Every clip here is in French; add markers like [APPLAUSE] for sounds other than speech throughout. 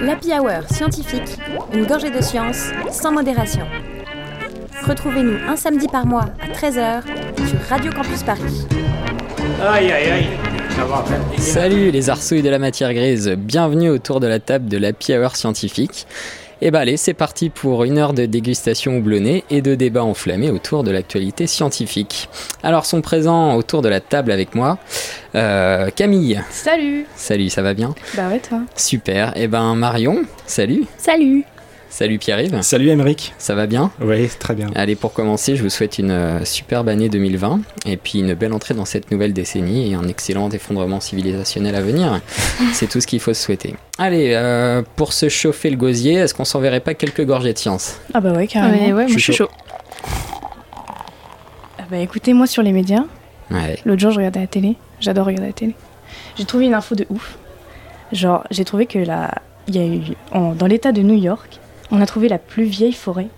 L'Happy Hour scientifique, une gorgée de science sans modération. Retrouvez-nous un samedi par mois à 13h sur Radio Campus Paris. Aïe aïe aïe, ça va Salut les arsouilles de la matière grise, bienvenue autour de la table de l'Happy Hour scientifique. Et bah allez, c'est parti pour une heure de dégustation houblonnée et de débat enflammé autour de l'actualité scientifique. Alors sont présents autour de la table avec moi euh, Camille. Salut Salut, ça va bien? Bah ouais toi Super. Et ben Marion, salut. Salut Salut Pierre-Yves. Salut Émeric. Ça va bien Oui, très bien. Allez, pour commencer, je vous souhaite une euh, superbe année 2020 et puis une belle entrée dans cette nouvelle décennie et un excellent effondrement civilisationnel à venir. [LAUGHS] C'est tout ce qu'il faut se souhaiter. Allez, euh, pour se chauffer le gosier, est-ce qu'on s'enverrait pas quelques gorgées de science? Ah bah ouais carrément. Ouais, ouais, moi je suis chaud. Ah bah écoutez, moi sur les médias, Ouais. l'autre jour je regardais la télé, j'adore regarder la télé. J'ai trouvé une info de ouf. Genre, j'ai trouvé que la... il y a eu en- dans l'état de New York, on a trouvé la plus vieille forêt.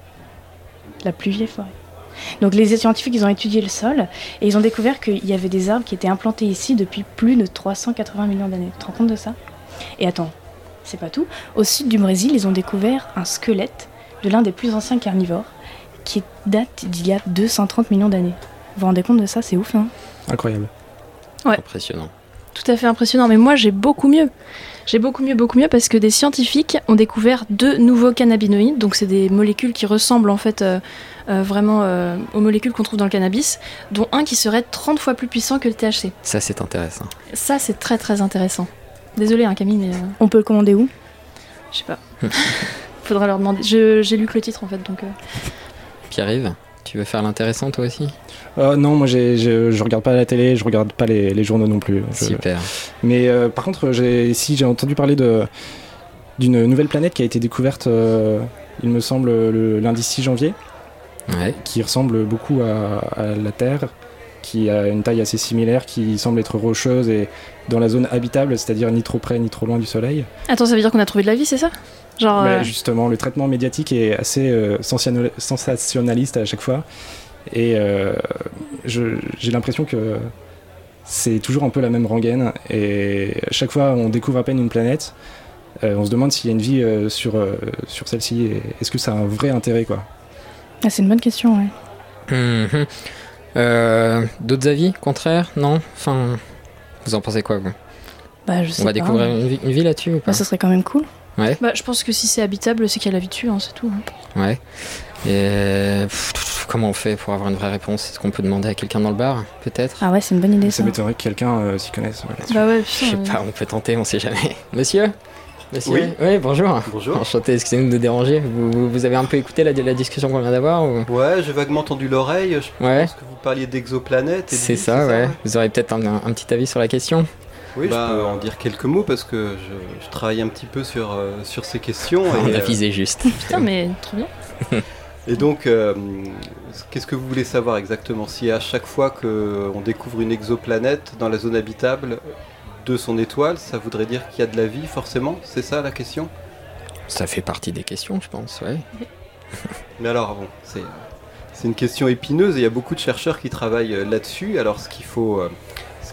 La plus vieille forêt. Donc les scientifiques, ils ont étudié le sol et ils ont découvert qu'il y avait des arbres qui étaient implantés ici depuis plus de 380 millions d'années. Tu te rends compte de ça? Et attends, c'est pas tout. Au sud du Brésil, ils ont découvert un squelette de l'un des plus anciens carnivores qui date d'il y a 230 millions d'années. Vous vous rendez compte de ça? C'est ouf, hein? Incroyable. Ouais. Impressionnant. Tout à fait impressionnant. Mais moi, j'ai beaucoup mieux. J'ai beaucoup mieux, beaucoup mieux parce que des scientifiques ont découvert deux nouveaux cannabinoïdes. Donc, c'est des molécules qui ressemblent en fait euh, euh, vraiment euh, aux molécules qu'on trouve dans le cannabis, dont un qui serait 30 fois plus puissant que le THC. Ça, c'est intéressant. Ça, c'est très très intéressant. Désolée, hein, Camille, mais euh, On peut le commander où? je sais pas. [LAUGHS] Faudra leur demander. Je- J'ai lu que le titre en fait, donc. euh, Pierre-Yves, tu veux faire l'intéressant toi aussi Euh, non, moi j'ai- je, je regarde pas la télé, je regarde pas les, les journaux non plus. Je- Super. Mais euh, par contre, j'ai si j'ai entendu parler de d'une nouvelle planète qui a été découverte, euh, il me semble, le lundi 6 janvier, Ouais. qui ressemble beaucoup à, à la Terre, qui a une taille assez similaire, qui semble être rocheuse et dans la zone habitable, c'est-à-dire ni trop près ni trop loin du Soleil. Attends, ça veut dire qu'on a trouvé de la vie, c'est ça? Genre. Bah, euh, justement, le traitement médiatique est assez euh, sensationnal- sensationnaliste à chaque fois. Et euh, j'ai l'impression que c'est toujours un peu la même rengaine. Et à chaque fois, on découvre à peine une planète. euh, on se demande s'il y a une vie euh, sur, euh, sur celle-ci. Est-ce que ça a un vrai intérêt quoi ah, C'est une bonne question, ouais. Mhm. Euh, D'autres avis Contraires Non? Enfin, vous en pensez quoi vous? Bah, je sais On va pas. découvrir une vie, là-dessus ou pas? Bah, ça serait quand même cool. Bah, je pense que si c'est habitable, c'est qu'il y a la vie dessus, hein, c'est tout. hein. Ouais. Et pff, comment on fait pour avoir une vraie réponse? Est-ce qu'on peut demander à quelqu'un dans le bar Peut-être? Ah ouais, c'est une bonne idée Ça ça. m'étonnerait que quelqu'un euh, s'y connaisse. ouais. Bah ouais, Je sais pas, on peut tenter, on sait jamais. [LAUGHS] Monsieur? Monsieur? Oui. bonjour. Bonjour. Enchanté, excusez-nous de déranger. Vous, vous- vous avez un peu écouté la, la discussion qu'on vient d'avoir ou... Ouais, j'ai vaguement tendu l'oreille. Je Ouais. pense que vous parliez d'exoplanètes. C'est vie, ça, ouais. Vous aurez peut-être un, un petit avis sur la question Oui, je peux en dire quelques mots parce que je, je travaille un petit peu sur, euh, sur ces questions. On et, a visé juste. [LAUGHS] Putain, mais trop bien. [LAUGHS] et donc, euh, qu'est-ce que vous voulez savoir exactement Si à chaque fois qu'on découvre une exoplanète dans la zone habitable de son étoile, ça voudrait dire qu'il y a de la vie, forcément? C'est ça la question? Ça fait partie des questions, je pense, ouais. [LAUGHS] Mais alors, bon, c'est c'est une question épineuse et il y a beaucoup de chercheurs qui travaillent euh, là-dessus. Alors, ce qu'il faut, euh,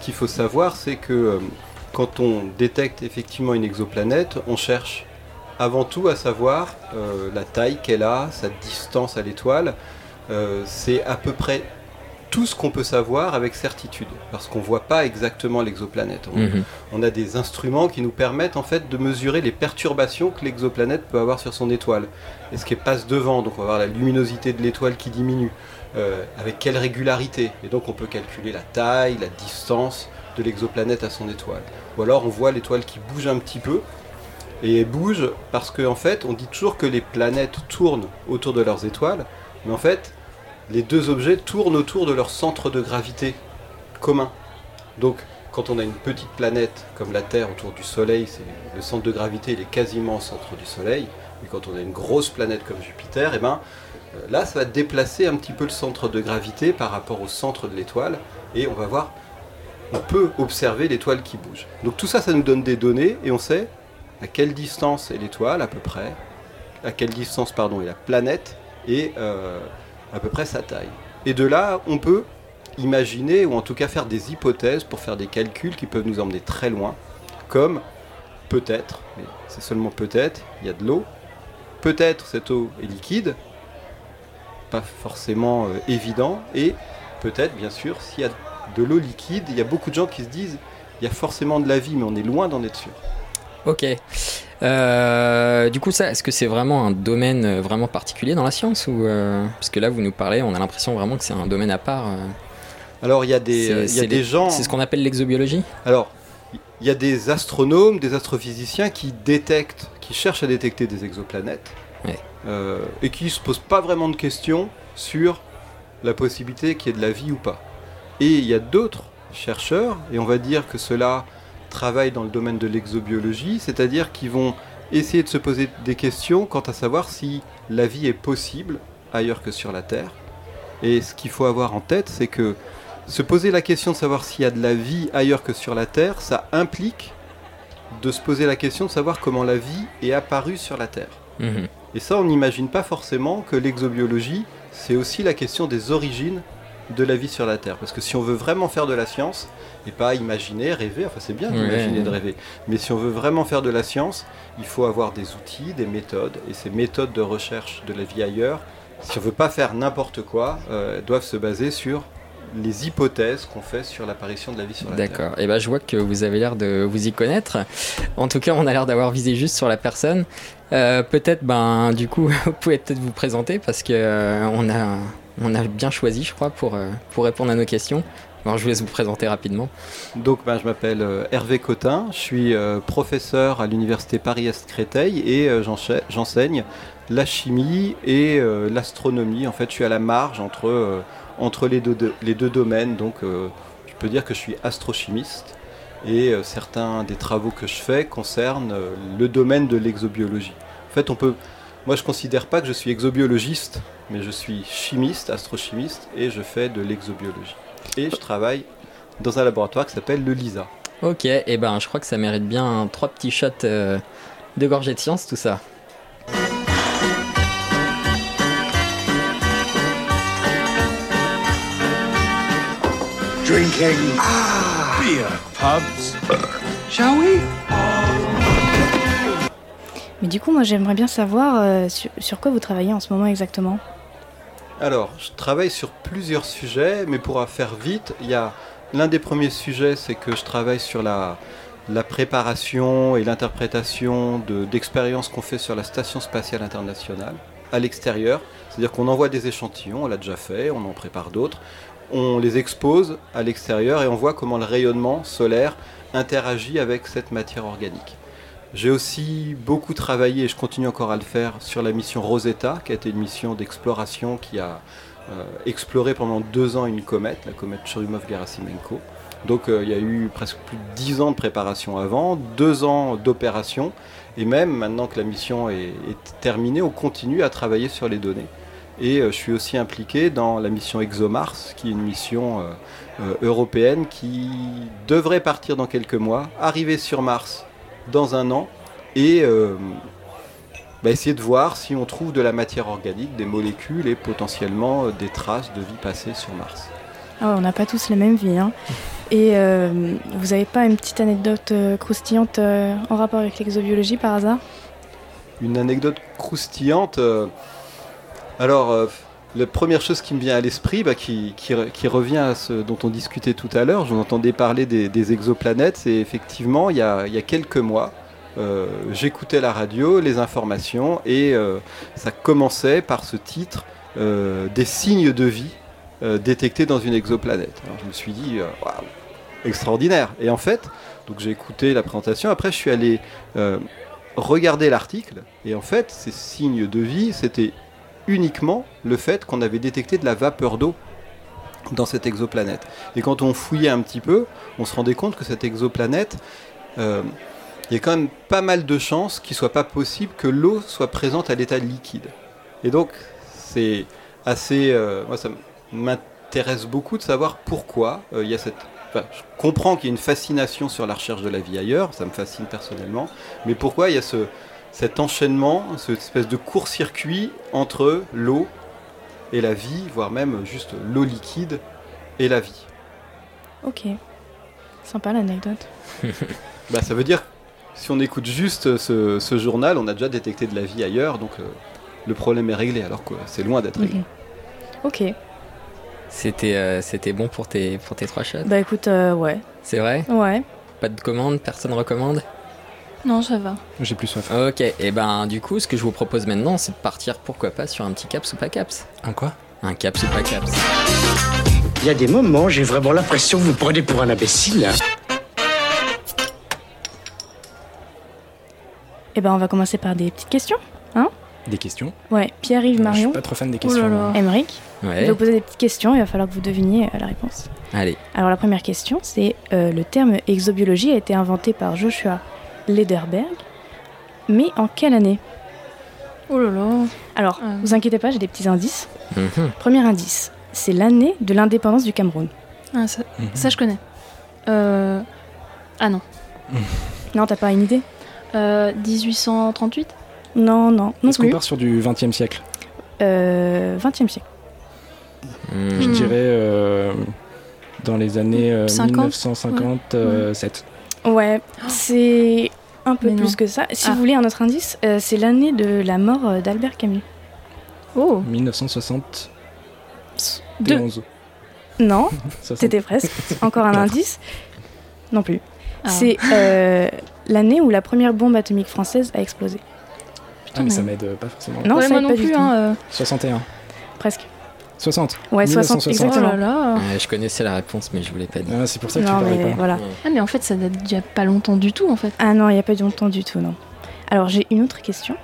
qu'il faut savoir, c'est que euh, quand on détecte effectivement une exoplanète, on cherche avant tout à savoir euh, la taille qu'elle a, sa distance à l'étoile. Euh, c'est à peu près tout ce qu'on peut savoir avec certitude, parce qu'on ne voit pas exactement l'exoplanète. On- Mhm. on a des instruments qui nous permettent en fait de mesurer les perturbations que l'exoplanète peut avoir sur son étoile. Et ce qui passe devant, donc on va voir la luminosité de l'étoile qui diminue, euh, avec quelle régularité. Et donc on peut calculer la taille, la distance de l'exoplanète à son étoile. Ou alors on voit l'étoile qui bouge un petit peu. Et elle bouge parce qu'en fait on dit toujours que les planètes tournent autour de leurs étoiles, mais en fait les deux objets tournent autour de leur centre de gravité commun. Donc quand on a une petite planète comme la Terre autour du Soleil, le centre de gravité il est quasiment au centre du Soleil. Et quand on a une grosse planète comme Jupiter, eh ben, là ça va déplacer un petit peu le centre de gravité par rapport au centre de l'étoile. Et on va voir, on peut observer l'étoile qui bouge. Donc tout ça, ça nous donne des données et on sait à quelle distance est l'étoile à peu près, à quelle distance pardon est la planète et euh, à peu près sa taille. Et de là, on peut imaginer ou en tout cas faire des hypothèses pour faire des calculs qui peuvent nous emmener très loin comme peut-être, mais c'est seulement peut-être, il y a de l'eau. Peut-être cette eau est liquide, pas forcément euh, évident, et peut-être, bien sûr, s'il y a de l'eau liquide, il y a beaucoup de gens qui se disent il y a forcément de la vie, mais on est loin d'en être sûr. Ok. Euh, du coup, ça, est-ce que c'est vraiment un domaine euh, vraiment particulier dans la science ou euh, parce que là, vous nous parlez, on a l'impression vraiment que c'est un domaine à part. euh. Alors il y a des, il y a des gens. C'est ce qu'on appelle l'exobiologie? Alors, il y a des astronomes, des astrophysiciens qui détectent, qui cherchent à détecter des exoplanètes Ouais. euh, et qui se posent pas vraiment de questions sur la possibilité qu'il y ait de la vie ou pas. Et il y a d'autres chercheurs, et on va dire que ceux-là travaillent dans le domaine de l'exobiologie, c'est-à-dire qu'ils vont essayer de se poser des questions quant à savoir si la vie est possible ailleurs que sur la Terre. Et ce qu'il faut avoir en tête, c'est que se poser la question de savoir s'il y a de la vie ailleurs que sur la Terre, ça implique de se poser la question de savoir comment la vie est apparue sur la Terre. Mhm. Et ça, on n'imagine pas forcément que l'exobiologie, c'est aussi la question des origines de la vie sur la Terre. Parce que si on veut vraiment faire de la science, et pas imaginer, rêver, enfin c'est bien d'imaginer, de rêver, mais si on veut vraiment faire de la science, il faut avoir des outils, des méthodes, et ces méthodes de recherche de la vie ailleurs, si on veut pas faire n'importe quoi, euh, doivent se baser sur les hypothèses qu'on fait sur l'apparition de la vie sur la Terre. D'accord. Et ben, je vois que vous avez l'air de vous y connaître. En tout cas, on a l'air d'avoir visé juste sur la personne. Euh, peut-être, ben, du coup, [LAUGHS] vous pouvez peut-être vous présenter parce que euh, on a, on a bien choisi, je crois, pour euh, pour répondre à nos questions. Alors, je vous laisse vous présenter rapidement. Donc ben, je m'appelle euh, Hervé Cotin, je suis euh, professeur à l'université Paris-Est-Créteil et euh, j'enseigne la chimie et l'astronomie. En fait, je suis à la marge entre, entre les, deux, domaines. Donc euh, je peux dire que je suis astrochimiste et euh, certains des travaux que je fais concernent euh, le domaine de l'exobiologie. En fait, on peut... Moi, je considère pas que je suis exobiologiste, mais je suis chimiste, astrochimiste, et je fais de l'exobiologie. Et je travaille dans un laboratoire qui s'appelle le LISA. Ok. Et ben, je crois que ça mérite bien trois petits shots euh, de gorgée de science, tout ça. Drinking beer pubs. Shall we? Mais du coup, moi, j'aimerais bien savoir euh, sur, sur quoi vous travaillez en ce moment exactement? Alors, je travaille sur plusieurs sujets, mais pour faire vite, il y a l'un des premiers sujets, c'est que je travaille sur la, la préparation et l'interprétation de- d'expériences qu'on fait sur la Station spatiale internationale à l'extérieur. C'est-à-dire qu'on envoie des échantillons, on l'a déjà fait, on en prépare d'autres, on les expose à l'extérieur et on voit comment le rayonnement solaire interagit avec cette matière organique. J'ai aussi beaucoup travaillé, et je continue encore à le faire, sur la mission Rosetta, qui a été une mission d'exploration qui a euh, exploré pendant deux ans une comète, la comète Churyumov-Gerasimenko. Donc euh, il y a eu presque plus de dix ans de préparation avant, deux ans d'opération, et même maintenant que la mission est, est terminée, on continue à travailler sur les données. Et euh, je suis aussi impliqué dans la mission ExoMars, qui est une mission euh, euh, européenne qui devrait partir dans quelques mois, arriver sur Mars dans un an et bah, essayer de voir si on trouve de la matière organique, des molécules et potentiellement des traces de vie passée sur Mars. Ah ouais, on n'a pas tous la même vie. Hein. Et euh, vous avez pas une petite anecdote euh, croustillante euh, en rapport avec l'exobiologie par hasard? Une anecdote croustillante. Alors, euh, la première chose qui me vient à l'esprit, bah, qui, qui re- qui revient à ce dont on discutait tout à l'heure, j'en entendais parler des, exoplanètes, c'est effectivement, il y a, quelques mois, euh, j'écoutais la radio, les informations, et euh, ça commençait par ce titre, des signes de vie détectés dans une exoplanète. Alors, je me suis dit, waouh, extraordinaire. Et en fait, donc j'ai écouté la présentation, après je suis allé regarder l'article, et en fait, ces signes de vie, c'était uniquement le fait qu'on avait détecté de la vapeur d'eau dans cette exoplanète. Et quand on fouillait un petit peu, on se rendait compte que cette exoplanète, euh, il y a quand même pas mal de chances qu'il soit pas possible que l'eau soit présente à l'état liquide. Et donc, c'est assez... euh, moi, ça m'intéresse beaucoup de savoir pourquoi euh, il y a cette... je comprends qu'il y a une fascination sur la recherche de la vie ailleurs, ça me fascine personnellement, mais pourquoi il y a ce, cet enchaînement, cette espèce de court-circuit entre l'eau et la vie, voire même juste l'eau liquide et la vie. Ok. Sympa l'anecdote. [LAUGHS] Bah, ça veut dire, si on écoute juste ce, ce journal, on a déjà détecté de la vie ailleurs, donc euh, le problème est réglé, alors que c'est loin d'être réglé. Mhm. Ok. C'était euh, c'était bon pour tes, pour tes trois shots? Bah écoute, euh, ouais. C'est vrai? Ouais. Pas de commande Personne recommande? Non, ça va. J'ai plus soif. Ok, et ben du coup, ce que je vous propose maintenant, c'est de partir, pourquoi pas, sur un petit caps ou pas caps Un quoi? Un caps ou pas caps Il y a des moments, j'ai vraiment l'impression que vous me prenez pour un imbécile. Eh ben on va commencer par des petites questions. Des questions? Ouais. Pierre-Yves Je suis Marion, pas trop fan des Oh questions. moi. Emmerich. Je vais Ouais, vous poser des petites questions. Il va falloir que vous deviniez euh, la réponse. allez. Alors la première question, c'est euh, le terme exobiologie a été inventé par Joshua Lederberg, mais en quelle année? Oh là là. Alors, Euh. vous inquiétez pas, j'ai des petits indices. Mhm. Premier indice, c'est l'année de l'indépendance du Cameroun. Ah, ça, Mhm. ça, je connais. Euh... Ah non. Non, t'as pas une idée? Euh, 1838 Non, non, non Est-ce qu'on part sur du 20 e siècle? Euh, 20e siècle. Hmm. Je dirais euh, dans les années euh, 50, 1957. Ouais, c'est un peu Mais plus non. que ça. Si Ah. vous voulez un autre indice, euh, c'est l'année de la mort euh, d'Albert Camus. Oh 1971. Deux. Non, [LAUGHS] 60. c'était presque. [LAUGHS] Encore un indice Non plus. Ah. C'est euh, l'année où la première bombe atomique française a explosé. Ah, mais ça m'aide pas forcément. Non, ouais, ça moi aide non pas du plus. tout. Hein, euh. 61. Presque. 60. Ouais, 60, 1960. Oh là là. Ouais, je connaissais la réponse, mais je voulais pas dire. Ah, c'est pour ça que Non, tu parlais mais pas. voilà. Ah, mais en fait, ça date d'il y a pas longtemps du tout, en fait. Ah non, il n'y a pas longtemps du tout, non. Alors j'ai une autre question.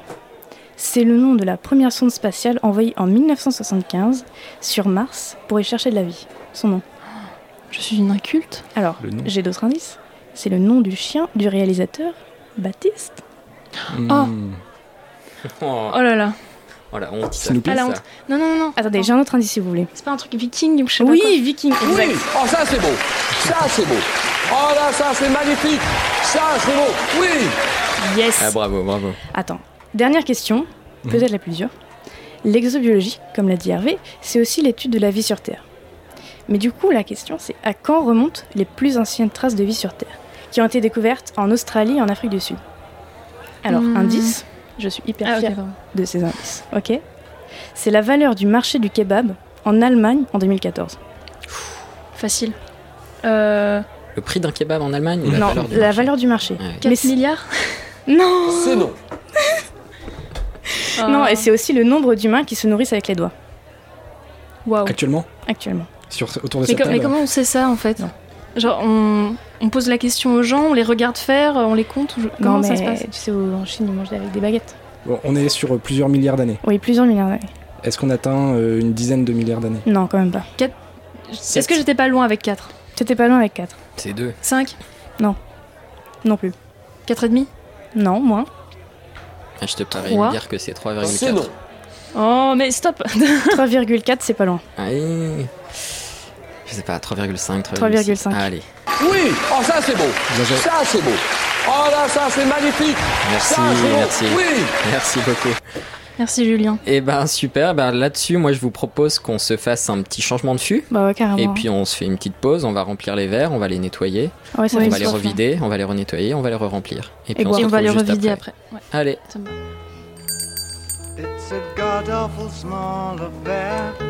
C'est le nom de la première sonde spatiale envoyée en 1975 sur Mars pour y chercher de la vie. Son nom. Je suis une inculte. Alors, Le nom. j'ai d'autres indices. C'est le nom du chien du réalisateur, Baptiste. Hmm. Oh, [LAUGHS] Oh là là. Oh, la honte, ça Ah, la honte. Non, non, non, non. Attendez, j'ai un autre indice si vous voulez. C'est pas un truc viking ou je sais pas Oui, quoi. Viking, exact. Oh, ça c'est beau. Ça c'est beau. Oh là, ça c'est magnifique. Ça c'est beau. Oui. Yes. Ah, bravo, bravo. Attends, dernière question, peut-être la plus dure. L'exobiologie, comme l'a dit Hervé, c'est aussi l'étude de la vie sur Terre. Mais du coup, la question, c'est à quand remontent les plus anciennes traces de vie sur Terre, qui ont été découvertes en Australie et en Afrique du Sud? Alors, Hmm. indice, je suis hyper Ah, fière de ces indices, ok C'est la valeur du marché du kebab en Allemagne en 2014. Facile. Euh, Le prix d'un kebab en Allemagne ou la non, valeur du la marché valeur du marché. Ouais. 4 c'est- milliards [LAUGHS] Non C'est non. Non, Ah. et c'est aussi le nombre d'humains qui se nourrissent avec les doigts, Waouh. Actuellement? Actuellement. sur, Autour de Mais, cette com- mais table comment on sait ça en fait? Genre, on, on pose la question aux gens, on les regarde faire, on les compte ou je- Comment non, ça mais se passe tu sais, en Chine, ils mangent avec des baguettes. Bon, on est sur plusieurs milliards d'années. Oui, plusieurs milliards d'années. Est-ce qu'on atteint euh, une dizaine de milliards d'années? Non, quand même pas. Est-ce que j'étais pas loin avec 4 T'étais pas loin avec 4. C'est deux. 5 Non plus. 4 et demi? Non, moins. Ah, je te parie Trois. de dire que c'est 3,4. C'est non. Oh, mais stop [LAUGHS] 3,4, c'est pas loin. Allez. Je sais pas, 3,5, 3,5. Ah, allez, Oui. Oh, ça c'est beau. Ça c'est beau. Oh là, ça c'est magnifique. merci, Ça c'est beau. merci. Oui. Merci beaucoup. Merci Julien. Et ben super, ben, là-dessus, moi je vous propose qu'on se fasse un petit changement de fût. Bah ouais, carrément. Et puis on se fait une petite pause, on va remplir les verres, on va les nettoyer, ouais, ça on va les revider, on va les renettoyer, on va les re-remplir. Et puis on, se Et on va les revider après. Ouais, Allez. It's a god awful small affair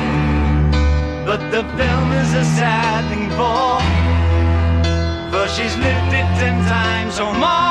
But the film is a sad thing for, for she's lived it ten times or more.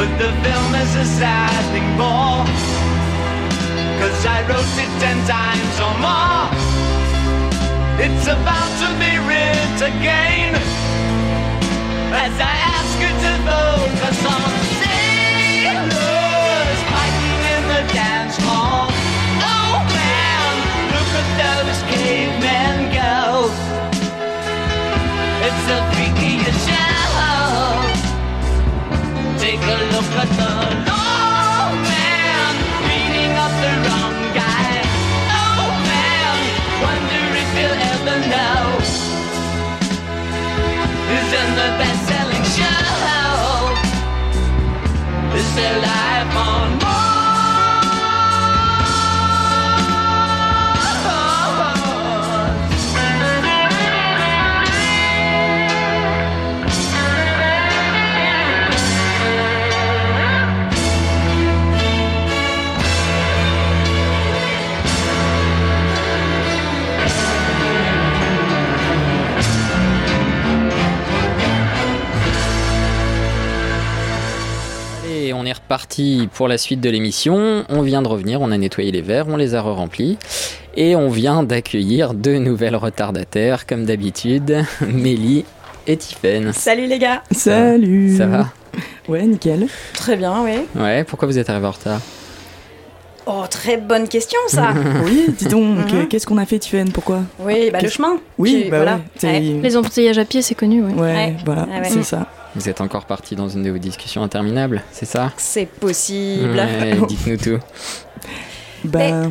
But the film is a sad thing more. Cause I wrote it ten times or more. It's about to be writ again. As I ask you to vote for some ever know. Who's in the best-selling show? Is there life on Reparti pour la suite de l'émission. On vient de revenir, on a nettoyé les verres, on les a re-remplis. Et on vient d'accueillir deux nouvelles retardataires, comme d'habitude, [LAUGHS] Mélie et Tiffaine. Salut les gars Salut Ça va? Ouais, nickel. Très bien, oui. Ouais, pourquoi vous êtes arrivé en retard? Oh, très bonne question ça [LAUGHS] Oui, dis donc, Mhm. qu'est-ce qu'on a fait, Tiffaine Pourquoi? Oui, bah le chemin. Oui, bah voilà. ouais, c'est- Ouais. Les embouteillages à pied, c'est connu, ouais. Ouais, Ouais. voilà, ouais. c'est ça. Vous êtes encore parti dans une de vos discussions interminables, c'est ça? C'est possible. Ouais, [LAUGHS] dites-nous tout. Bah,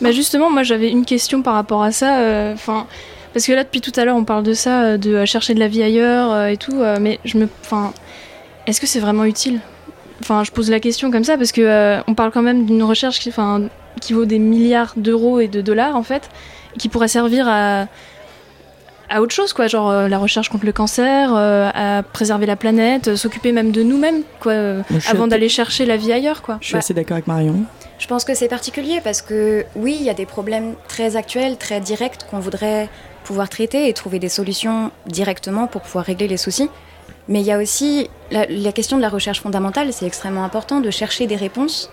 Bah justement, moi j'avais une question par rapport à ça. euh, Enfin, parce que là depuis tout à l'heure on parle de ça, euh, de euh, chercher de la vie ailleurs euh, et tout. euh, mais je me, enfin, est-ce que c'est vraiment utile? Enfin, je pose la question comme ça parce que euh, on parle quand même d'une recherche qui, enfin, qui vaut des milliards d'euros et de dollars en fait, et qui pourrait servir à à autre chose quoi, genre euh, la recherche contre le cancer, euh, à préserver la planète, euh, s'occuper même de nous-mêmes quoi, euh, avant d'aller chercher la vie ailleurs quoi. je suis Bah, assez d'accord avec Marion. Je pense que c'est particulier parce que oui, il y a des problèmes très actuels, très directs qu'on voudrait pouvoir traiter et trouver des solutions directement pour pouvoir régler les soucis. Mais il y a aussi la, la question de la recherche fondamentale, c'est extrêmement important de chercher des réponses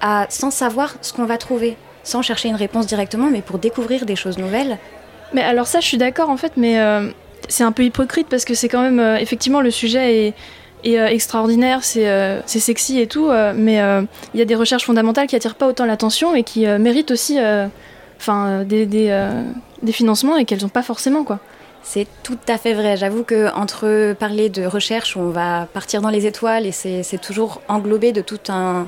à, sans savoir ce qu'on va trouver, sans chercher une réponse directement, mais pour découvrir des choses nouvelles. Mais alors ça, je suis d'accord en fait, mais euh, c'est un peu hypocrite parce que c'est quand même euh, effectivement le sujet est, euh, extraordinaire, c'est sexy et tout, mais il y a des recherches fondamentales qui attirent pas autant l'attention et qui méritent aussi, enfin, des, financements et qu'elles ont pas forcément quoi. C'est tout à fait vrai. J'avoue que entre parler de recherche où on va partir dans les étoiles et c'est toujours englobé de tout un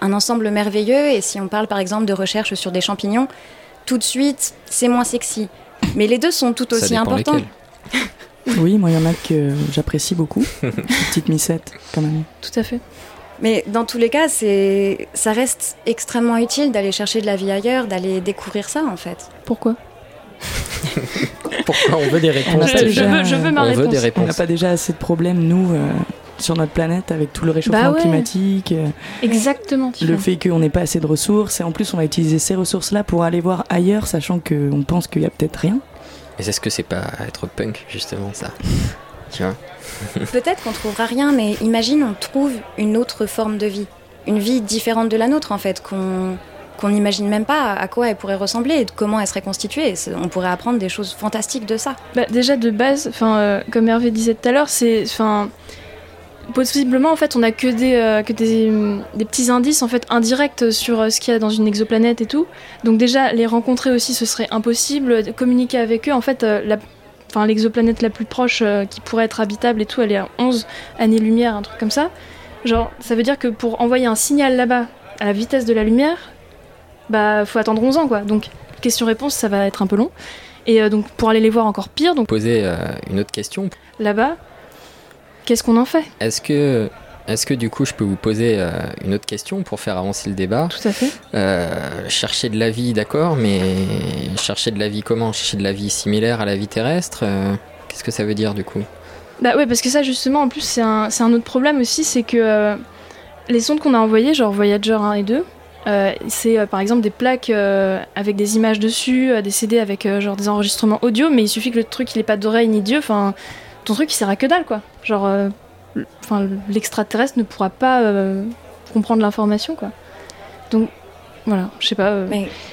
ensemble merveilleux, et si on parle par exemple de recherche sur des champignons, tout de suite c'est moins sexy. [LAUGHS] Mais les deux sont tout aussi importants. [LAUGHS] Oui, moi, il y en a que j'apprécie beaucoup. [LAUGHS] Petite missette, quand même. Tout à fait. Mais dans tous les cas, c'est ça reste extrêmement utile d'aller chercher de la vie ailleurs, d'aller découvrir ça en fait. Pourquoi? [LAUGHS] Pourquoi on veut des On réponses je, veux, je veux ma On veut des On n'a réponses. pas déjà assez de problèmes, nous, euh, sur notre planète, avec tout le réchauffement Bah ouais. climatique, euh, Exactement. le fait qu'on n'ait pas assez de ressources, et en plus, on va utiliser ces ressources-là pour aller voir ailleurs, sachant qu'on pense qu'il y a peut-être rien. Et est-ce que c'est pas être punk, justement, ça? Tu vois? [LAUGHS] Peut-être qu'on trouvera rien, mais imagine on trouve une autre forme de vie, une vie différente de la nôtre en fait, qu'on qu'on n'imagine même pas à quoi elle pourrait ressembler et comment elle serait constituée. On pourrait apprendre des choses fantastiques de ça. Bah, déjà de base, euh, comme Hervé disait tout à l'heure, c'est, possiblement en fait on a que des euh, que des, des petits indices en fait indirects sur euh, ce qu'il y a dans une exoplanète et tout. Donc déjà les rencontrer aussi ce serait impossible. Communiquer avec eux en fait la Enfin, l'exoplanète la plus proche qui pourrait être habitable et tout, elle est à 11 années-lumière, un truc comme ça. Genre, ça veut dire que pour envoyer un signal là-bas à la vitesse de la lumière, bah, faut attendre 11 ans, quoi. Donc, question-réponse, ça va être un peu long. Et euh, donc, pour aller les voir encore pire, donc Poser euh, une autre question. là-bas, qu'est-ce qu'on en fait? Est-ce que, est-ce que du coup je peux vous poser euh, une autre question pour faire avancer le débat? Tout à fait. Euh, chercher de la vie, d'accord, mais chercher de la vie comment? Chercher de la vie similaire à la vie terrestre euh, Qu'est-ce que ça veut dire du coup? Bah ouais, parce que ça, justement, en plus, c'est un, un autre problème aussi, c'est que les sondes qu'on a envoyées, genre Voyager 1 et 2, euh, c'est euh, par exemple des plaques euh, avec des images dessus, euh, des CD avec euh, genre des enregistrements audio, mais il suffit que le truc il ait pas d'oreille ni d'yeux, enfin ton truc il sert à que dalle quoi. Genre, euh, enfin l'extraterrestre ne pourra pas euh, comprendre l'information quoi. Donc voilà, je sais pas. euh,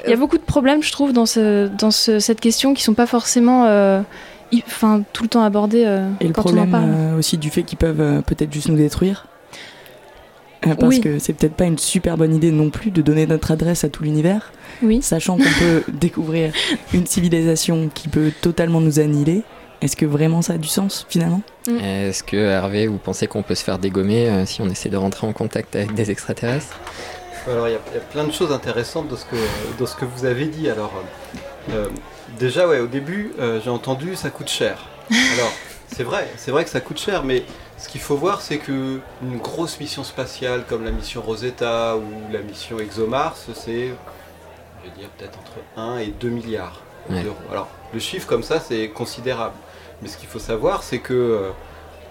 il y a beaucoup de problèmes je trouve dans, ce, dans ce- cette question qui sont pas forcément, euh, enfin tout le temps abordés euh, Et le quand on en problème parle. euh, aussi du fait qu'ils peuvent euh, peut-être juste nous détruire. Euh, parce Oui. que c'est peut-être pas une super bonne idée non plus de donner notre adresse à tout l'univers, Oui. sachant qu'on peut [LAUGHS] découvrir une civilisation qui peut totalement nous annihiler. Est-ce que vraiment ça a du sens finalement? Est-ce que Hervé, vous pensez qu'on peut se faire dégommer euh, si on essaie de rentrer en contact avec des extraterrestres? Alors il y, a- il y a plein de choses intéressantes dans ce que, dans ce que vous avez dit. Alors euh, déjà ouais, au début euh, j'ai entendu ça coûte cher. [LAUGHS] Alors c'est vrai, c'est vrai que ça coûte cher, mais ce qu'il faut voir c'est que une grosse mission spatiale comme la mission Rosetta ou la mission ExoMars, c'est je vais dire peut-être entre 1 et 2 milliards Ouais. d'euros. Alors le chiffre comme ça c'est considérable, mais ce qu'il faut savoir c'est que euh,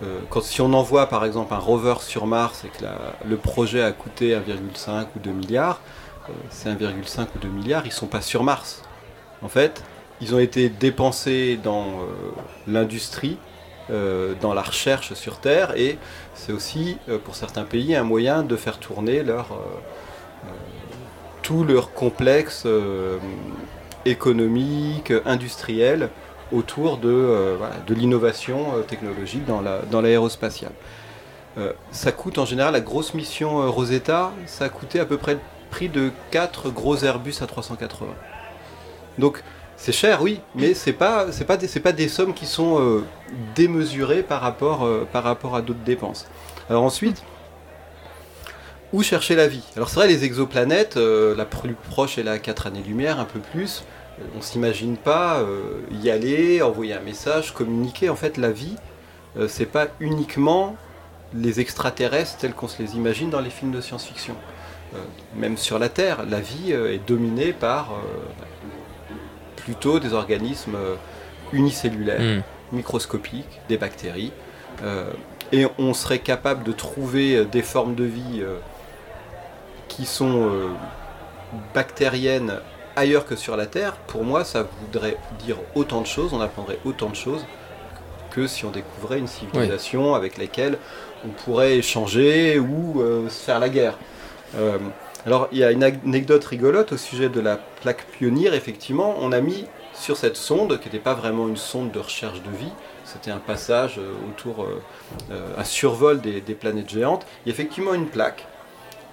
euh, quand, si on envoie par exemple un rover sur Mars et que la- le projet a coûté 1,5 ou 2 milliards, euh, c'est 1,5 ou 2 milliards, ils sont pas sur Mars. En fait, ils ont été dépensés dans euh, l'industrie, dans la recherche sur Terre, et c'est aussi euh, pour certains pays un moyen de faire tourner leur, euh, euh, tout leur complexe euh, économique, industriel autour de, euh, l'innovation euh, technologique dans la- dans l'aérospatiale. Euh, ça coûte en général, la grosse mission euh, Rosetta, ça a coûté à peu près le prix de 4 gros Airbus A380. Donc c'est cher, oui, mais c'est pas, pas, des, sommes qui sont euh, démesurées par rapport, euh, par rapport à d'autres dépenses. Alors ensuite, où chercher la vie? Alors c'est vrai, les exoplanètes, euh, la plus proche est à 4 années-lumière, un peu plus. On s'imagine pas y aller, envoyer un message, communiquer. En fait, la vie, c'est pas uniquement les extraterrestres tels qu'on se les imagine dans les films de science-fiction. Même sur la Terre, la vie est dominée par plutôt des organismes euh, unicellulaires, Hmm. microscopiques, des bactéries. Euh, et on serait capable de trouver euh, des formes de vie euh, qui sont euh, bactériennes ailleurs que sur la Terre. Pour moi, ça voudrait dire autant de choses, on apprendrait autant de choses que si on découvrait une civilisation avec laquelle on pourrait échanger ou se faire la guerre. Alors, il y a une anecdote rigolote au sujet de la plaque pionnière. Effectivement, on a mis sur cette sonde, qui n'était pas vraiment une sonde de recherche de vie, c'était un passage euh, autour, euh, euh, un survol des, des planètes géantes, il y a effectivement une plaque.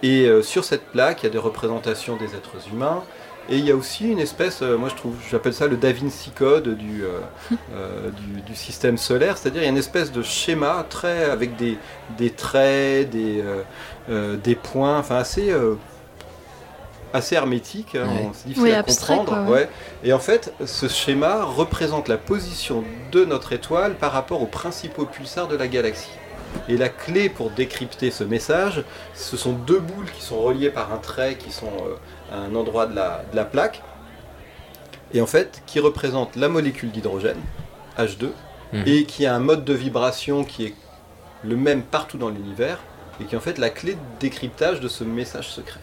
Et euh, sur cette plaque, il y a des représentations des êtres humains. Et il y a aussi une espèce, euh, moi je trouve, j'appelle ça le Da Vinci Code du, [LAUGHS] du, du système solaire, c'est-à-dire il y a une espèce de schéma très avec des, des traits, des, des points, enfin assez, assez hermétique, hein, Ouais. on- c'est difficile Oui, à abstrait, comprendre. quoi, ouais. ouais. Et en fait, ce schéma représente la position de notre étoile par rapport aux principaux pulsars de la galaxie. Et la clé pour décrypter ce message, ce sont deux boules qui sont reliées par un trait qui sont euh, à un endroit de la, de la plaque, et en fait qui représentent la molécule d'hydrogène, H2, Mhm. et qui a un mode de vibration qui est le même partout dans l'univers, et qui est en fait la clé de décryptage de ce message secret.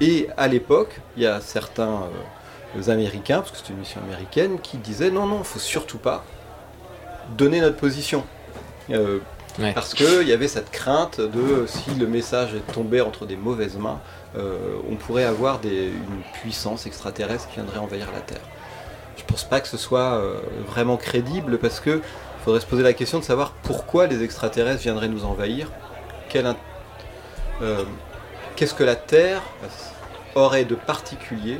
Et à l'époque, il y a certains euh, Américains, parce que c'est une mission américaine, qui disaient non, non, il faut surtout pas donner notre position. Euh, Ouais. Parce qu'il y avait cette crainte de si le message est tombé entre des mauvaises mains, euh, on pourrait avoir des- une puissance extraterrestre qui viendrait envahir la Terre. Je pense pas que ce soit vraiment crédible parce que faudrait se poser la question de savoir pourquoi les extraterrestres viendraient nous envahir quel euh, qu'est-ce que la Terre aurait de particulier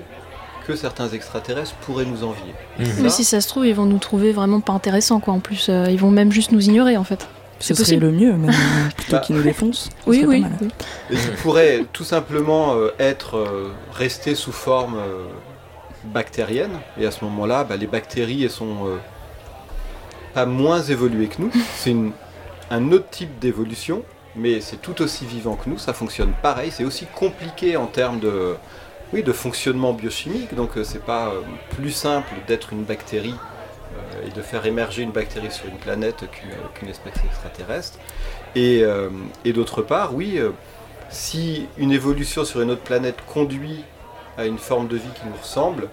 que certains extraterrestres pourraient nous envier. Mais si ça se trouve, ils vont nous trouver vraiment pas intéressants, quoi. En plus, euh, ils vont même juste nous ignorer, en fait. Ce C'est serait possible. le mieux, même, [LAUGHS] plutôt Bah, qu'ils nous défoncent. ce Oui, oui. Et qui pourrait tout simplement euh, être euh, resté sous forme euh, bactérienne. Et à ce moment-là, bah, les bactéries elles sont euh, pas moins évoluées que nous. C'est un autre type d'évolution, mais c'est tout aussi vivant que nous. Ça fonctionne pareil. C'est aussi compliqué en termes de, oui, de fonctionnement biochimique. Donc euh, c'est pas euh, plus simple d'être une bactérie euh, et de faire émerger une bactérie sur une planète qu'une espèce extraterrestre. Et, d'autre part, oui, si une évolution sur une autre planète conduit à une forme de vie qui nous ressemble,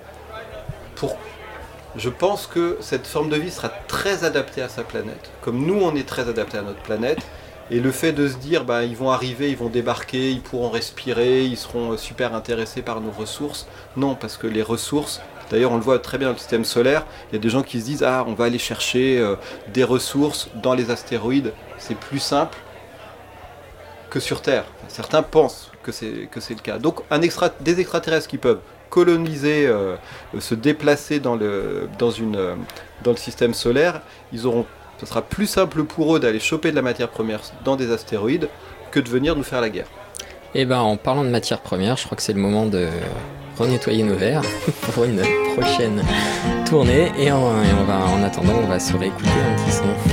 pour... je pense que cette forme de vie sera très adaptée à sa planète, comme nous on est très adapté à notre planète. Et le fait de se dire, bah, ils vont arriver, ils vont débarquer, ils pourront respirer, ils seront euh, super intéressés par nos ressources. Non, parce que les ressources, d'ailleurs on le voit très bien dans le système solaire, il y a des gens qui se disent, ah, on va aller chercher euh, des ressources dans les astéroïdes, c'est plus simple que sur Terre. Certains pensent que c'est le cas. Donc des extraterrestres qui peuvent coloniser, euh, se déplacer dans le dans une dans le système solaire, ils auront ce sera plus simple pour eux d'aller choper de la matière première dans des astéroïdes que de venir nous faire la guerre. Et ben en parlant de matière première, je crois que c'est le moment de renettoyer nos verres [LAUGHS] pour une prochaine tournée. Et, en, en attendant, on va se réécouter un petit son.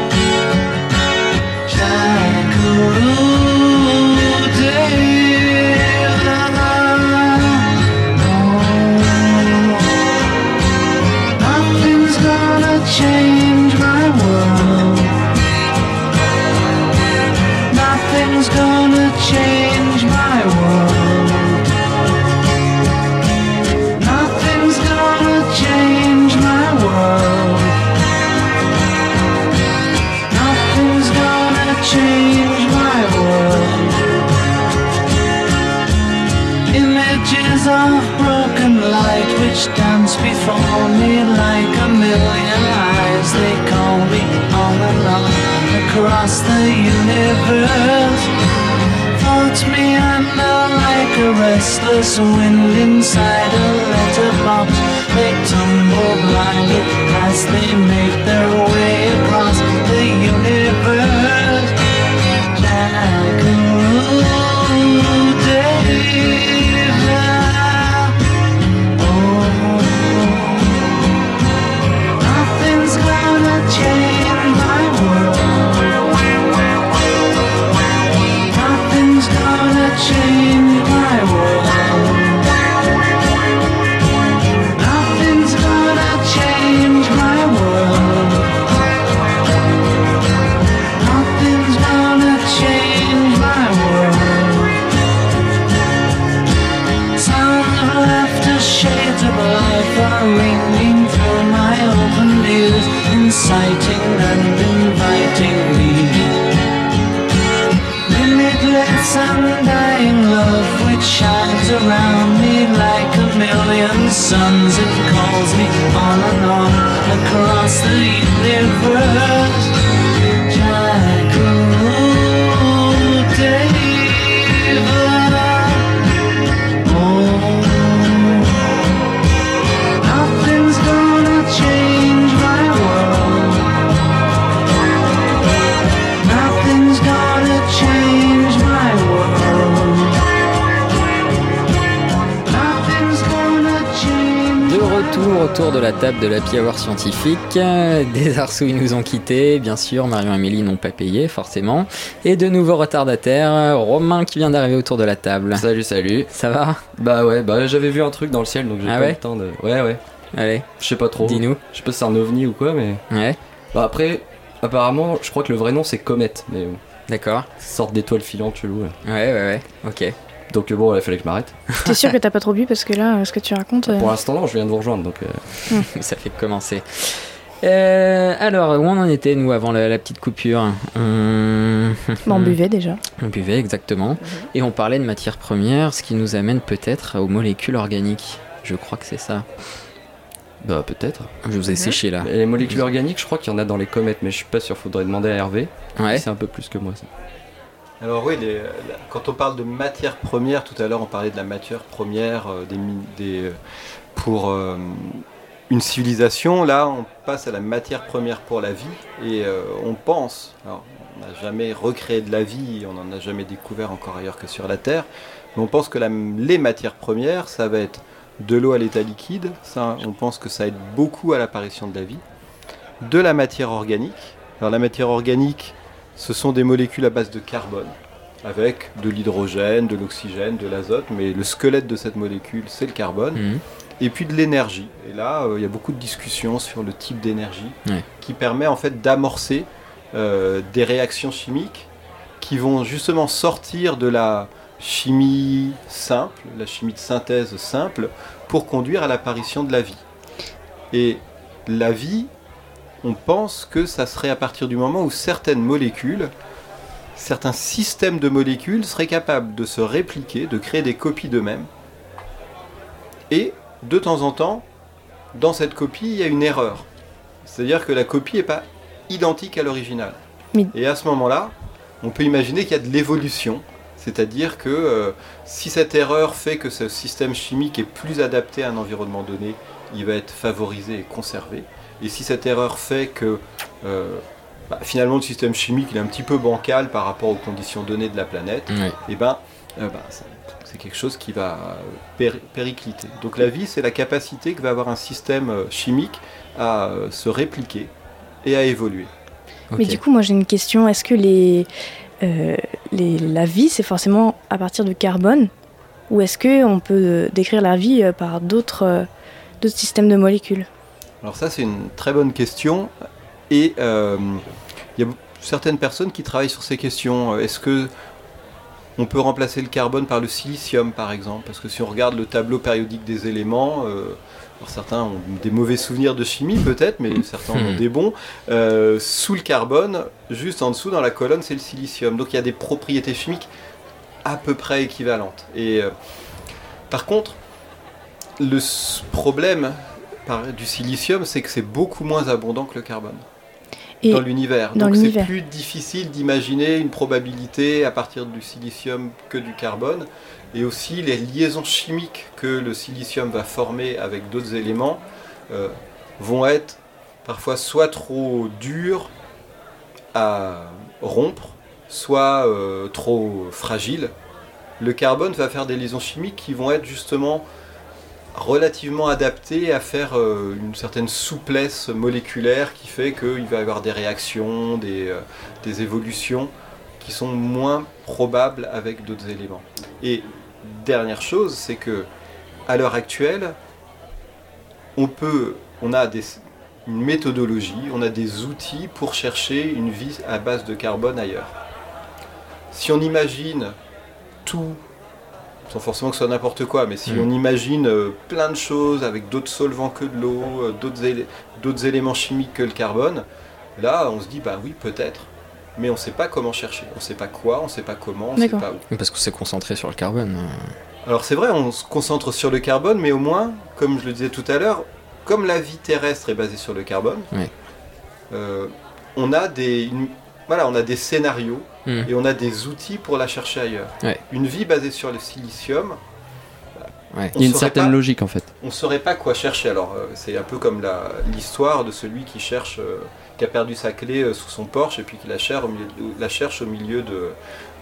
Dance before me like a million eyes. They call me and on across the universe. Floats me under like a restless wind inside a letterbox. They tumble blindly as they make their way across Limitless undying love which shines around me like a million suns. It calls me on and on across the universe. Retour autour de la table de la Hour scientifique. Euh, Des Arsouilles nous ont quittés, bien sûr. Marion et Amélie n'ont pas payé, forcément. Et de nouveaux retardataires. Romain qui vient d'arriver autour de la table. Salut, salut. Ça va? Bah ouais, bah j'avais vu un truc dans le ciel donc j'ai Ah pas ouais eu le temps de. Ouais, ouais. Allez, Je sais pas trop. dis-nous. Je sais pas si c'est un ovni ou quoi, mais. Ouais, Bah après, apparemment, je crois que le vrai nom c'est Comet, mais d'accord. sorte d'étoile filante chelou. ouais. Ouais, ouais, ouais. Ok. Donc euh, bon, il fallait que je m'arrête. [LAUGHS] T'es sûr que t'as pas trop bu parce que là, ce que tu racontes. euh, Pour l'instant, non, je viens de vous rejoindre, donc. euh, [LAUGHS] Ça fait commencer. Euh, alors, où on en était, nous, avant la, la petite coupure on... bah, on buvait déjà. On buvait, exactement. Et on parlait de matières premières, ce qui nous amène peut-être aux molécules organiques. Je crois que c'est ça. Bah, peut-être. Je vous ai séché là. Et les molécules organiques, je crois qu'il y en a dans les comètes, mais je suis pas sûr, faudrait demander à Hervé. Ouais. C'est un peu plus que moi, ça. Alors oui, quand on parle de matière première, tout à l'heure on parlait de la matière première euh, euh, pour euh, une civilisation. Là, on passe à la matière première pour la vie et on pense, on n'a jamais recréé de la vie, on n'en a jamais découvert encore ailleurs que sur la Terre, mais on pense que les matières premières, ça va être de l'eau à l'état liquide, on pense que ça aide beaucoup à l'apparition de la vie, de la matière organique. Alors la matière organique, ce sont des molécules à base de carbone, avec de l'hydrogène, de l'oxygène, de l'azote, mais le squelette de cette molécule, c'est le carbone. Mhm. Et puis de l'énergie. Et là, euh, il y a beaucoup de discussions sur le type d'énergie qui permet en fait d'amorcer euh, des réactions chimiques qui vont justement sortir de la chimie simple, la chimie de synthèse simple, pour conduire à l'apparition de la vie. Et la vie, on pense que ça serait à partir du moment où certaines molécules, certains systèmes de molécules seraient capables de se répliquer, de créer des copies d'eux-mêmes. Et de temps en temps, dans cette copie, il y a une erreur. C'est-à-dire que la copie n'est pas identique à l'original. Et à ce moment-là, on peut imaginer qu'il y a de l'évolution. C'est-à-dire que euh, si cette erreur fait que ce système chimique est plus adapté à un environnement donné, il va être favorisé et conservé. Et si cette erreur fait que euh, bah, finalement le système chimique il est un petit peu bancal par rapport aux conditions données de la planète, Ouais. et ben, euh, bah, ça- c'est quelque chose qui va euh, péri- péricliter. Donc la vie, c'est la capacité que va avoir un système chimique à euh, se répliquer et à évoluer. Mais du coup, moi j'ai une question. Est-ce que les, euh, les, la vie, c'est forcément à partir du carbone? Ou est-ce qu'on peut décrire la vie par d'autres euh, d'autres systèmes de molécules? Alors ça, c'est une très bonne question. Et euh, il y a certaines personnes qui travaillent sur ces questions. Est-ce que on peut remplacer le carbone par le silicium, par exemple? Parce que si on regarde le tableau périodique des éléments, euh, alors certains ont des mauvais souvenirs de chimie peut-être, mais certains en ont des bons. Euh, sous le carbone, juste en dessous dans la colonne, c'est le silicium. Donc il y a des propriétés chimiques à peu près équivalentes. Et euh, par contre, le problème par- du silicium, c'est que c'est beaucoup moins abondant que le carbone Et dans l'univers. Donc c'est plus difficile d'imaginer une probabilité à partir du silicium que du carbone. Et aussi les liaisons chimiques que le silicium va former avec d'autres éléments euh, vont être parfois soit trop dures à rompre, soit euh, trop fragiles. Le carbone va faire des liaisons chimiques qui vont être justement relativement adaptées à faire euh, une certaine souplesse moléculaire qui fait qu'il va y avoir des réactions, des, euh, des évolutions qui sont moins probables avec d'autres éléments. Et dernière chose, c'est que à l'heure actuelle, on peut, on a une méthodologie, on a des outils pour chercher une vie à base de carbone ailleurs. Si on imagine tout, sans forcément que ce soit n'importe quoi, mais si Mm. on imagine euh, plein de choses avec d'autres solvants que de l'eau, euh, d'autres élé- d'autres éléments chimiques que le carbone, là on se dit bah oui peut-être, mais on ne sait pas comment chercher, on ne sait pas quoi, on ne sait pas comment, on ne sait pas où. Parce qu'on s'est concentré sur le carbone. Alors c'est vrai, on se concentre sur le carbone, mais au moins, comme je le disais tout à l'heure, comme la vie terrestre est basée sur le carbone, euh, on, a des, une- voilà, on a des scénarios Mm. et on a des outils pour la chercher ailleurs. Ouais. Une vie basée sur le silicium, Ouais. Il y a une certaine pas- logique en fait. on ne saurait pas quoi chercher. Alors euh, c'est un peu comme l'histoire de celui qui cherche, euh, qui a perdu sa clé euh, sous son Porsche et puis qui la cherche au milieu de, la cherche au milieu de,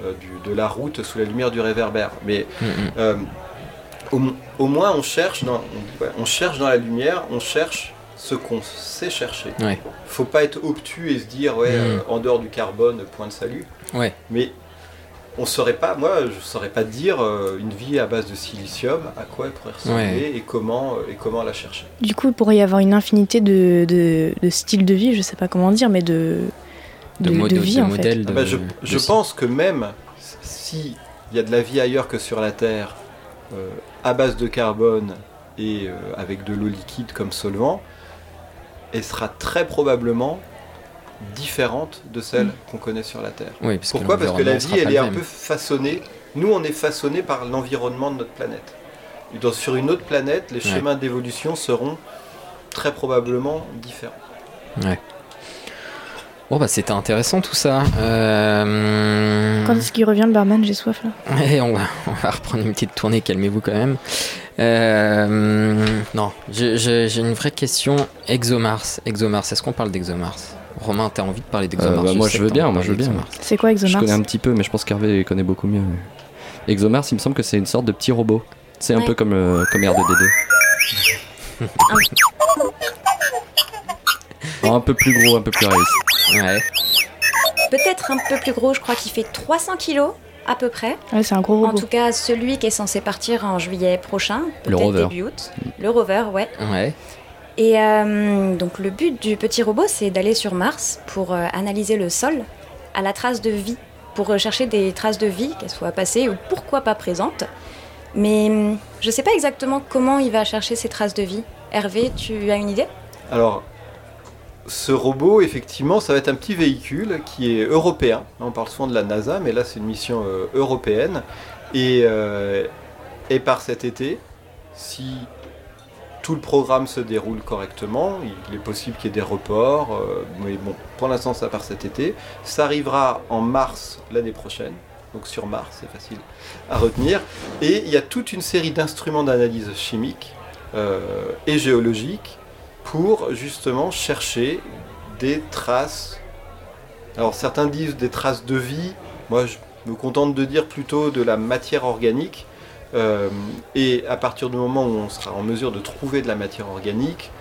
euh, du- de la route sous la lumière du réverbère. Mais Mm, mm. euh, au, au moins on cherche, dans, on, dit, ouais, on cherche dans la lumière, on cherche ce qu'on sait chercher. Ouais. Faut pas être obtus et se dire ouais euh, en dehors du carbone point de salut. Ouais. Mais on saurait pas, moi je saurais pas dire euh, une vie à base de silicium, à quoi elle pourrait ressembler Ouais. et comment euh, et comment la chercher. Du coup, il pourrait y avoir une infinité de, de, de styles de vie, je sais pas comment dire, mais de, De de, mode- de vie de en modèles fait. de- Ah bah, je je pense que même si il y a de la vie ailleurs que sur la Terre, euh, à base de carbone et euh, avec de l'eau liquide comme solvant, elle sera très probablement différente de celle Mm. qu'on connaît sur la Terre. Oui, parce que Pourquoi? Parce que la vie, elle le est un peu façonnée. Nous, on est façonné par l'environnement de notre planète. Et dans- sur une autre planète, les Ouais. chemins d'évolution seront très probablement différents. Ouais. Bon bah c'était intéressant tout ça. Euh... Quand est-ce qu'il revient le barman J'ai soif là. [LAUGHS] Ouais, on va, on va reprendre une petite tournée, calmez-vous quand même. Euh, non, j'ai une vraie question. ExoMars, ExoMars, est-ce qu'on parle d'ExoMars? Romain, t'as envie de parler d'ExoMars Euh, bah, moi je veux bien, moi je veux bien. d'ExoMars. C'est quoi Je ExoMars connais un petit peu, mais je pense qu'Hervé connaît beaucoup mieux. ExoMars, il me semble que c'est une sorte de petit robot. C'est un peu comme, euh, comme R2D2. [LAUGHS] Non, un peu plus gros, un peu plus réaliste. Ouais. Peut-être un peu plus gros, je crois qu'il fait 300 kilos à peu près. Ouais, c'est un gros En robot. tout cas, celui qui est censé partir en juillet prochain, Le peut-être rover. début août. Le rover, ouais. Ouais. Et euh, donc le but du petit robot, c'est d'aller sur Mars pour euh, analyser le sol à la trace de vie, pour rechercher des traces de vie, qu'elles soient passées ou pourquoi pas présentes. Mais hum, je ne sais pas exactement comment il va chercher ces traces de vie. Hervé, tu as une idée? Alors, ce robot, effectivement, ça va être un petit véhicule qui est européen. On parle souvent de la NASA, mais là, c'est une mission euh, européenne. Et, euh, et par cet été, si tout le programme se déroule correctement, il est possible qu'il y ait des reports, euh, mais bon, pour l'instant, ça part cet été. Ça arrivera en mars l'année prochaine. Donc sur Mars, c'est facile à retenir. Et il y a toute une série d'instruments d'analyse chimique euh, et géologique pour justement chercher des traces. Alors certains disent des traces de vie, moi je me contente de dire plutôt de la matière organique. Euh, et à partir du moment où on sera en mesure de trouver de la matière organique,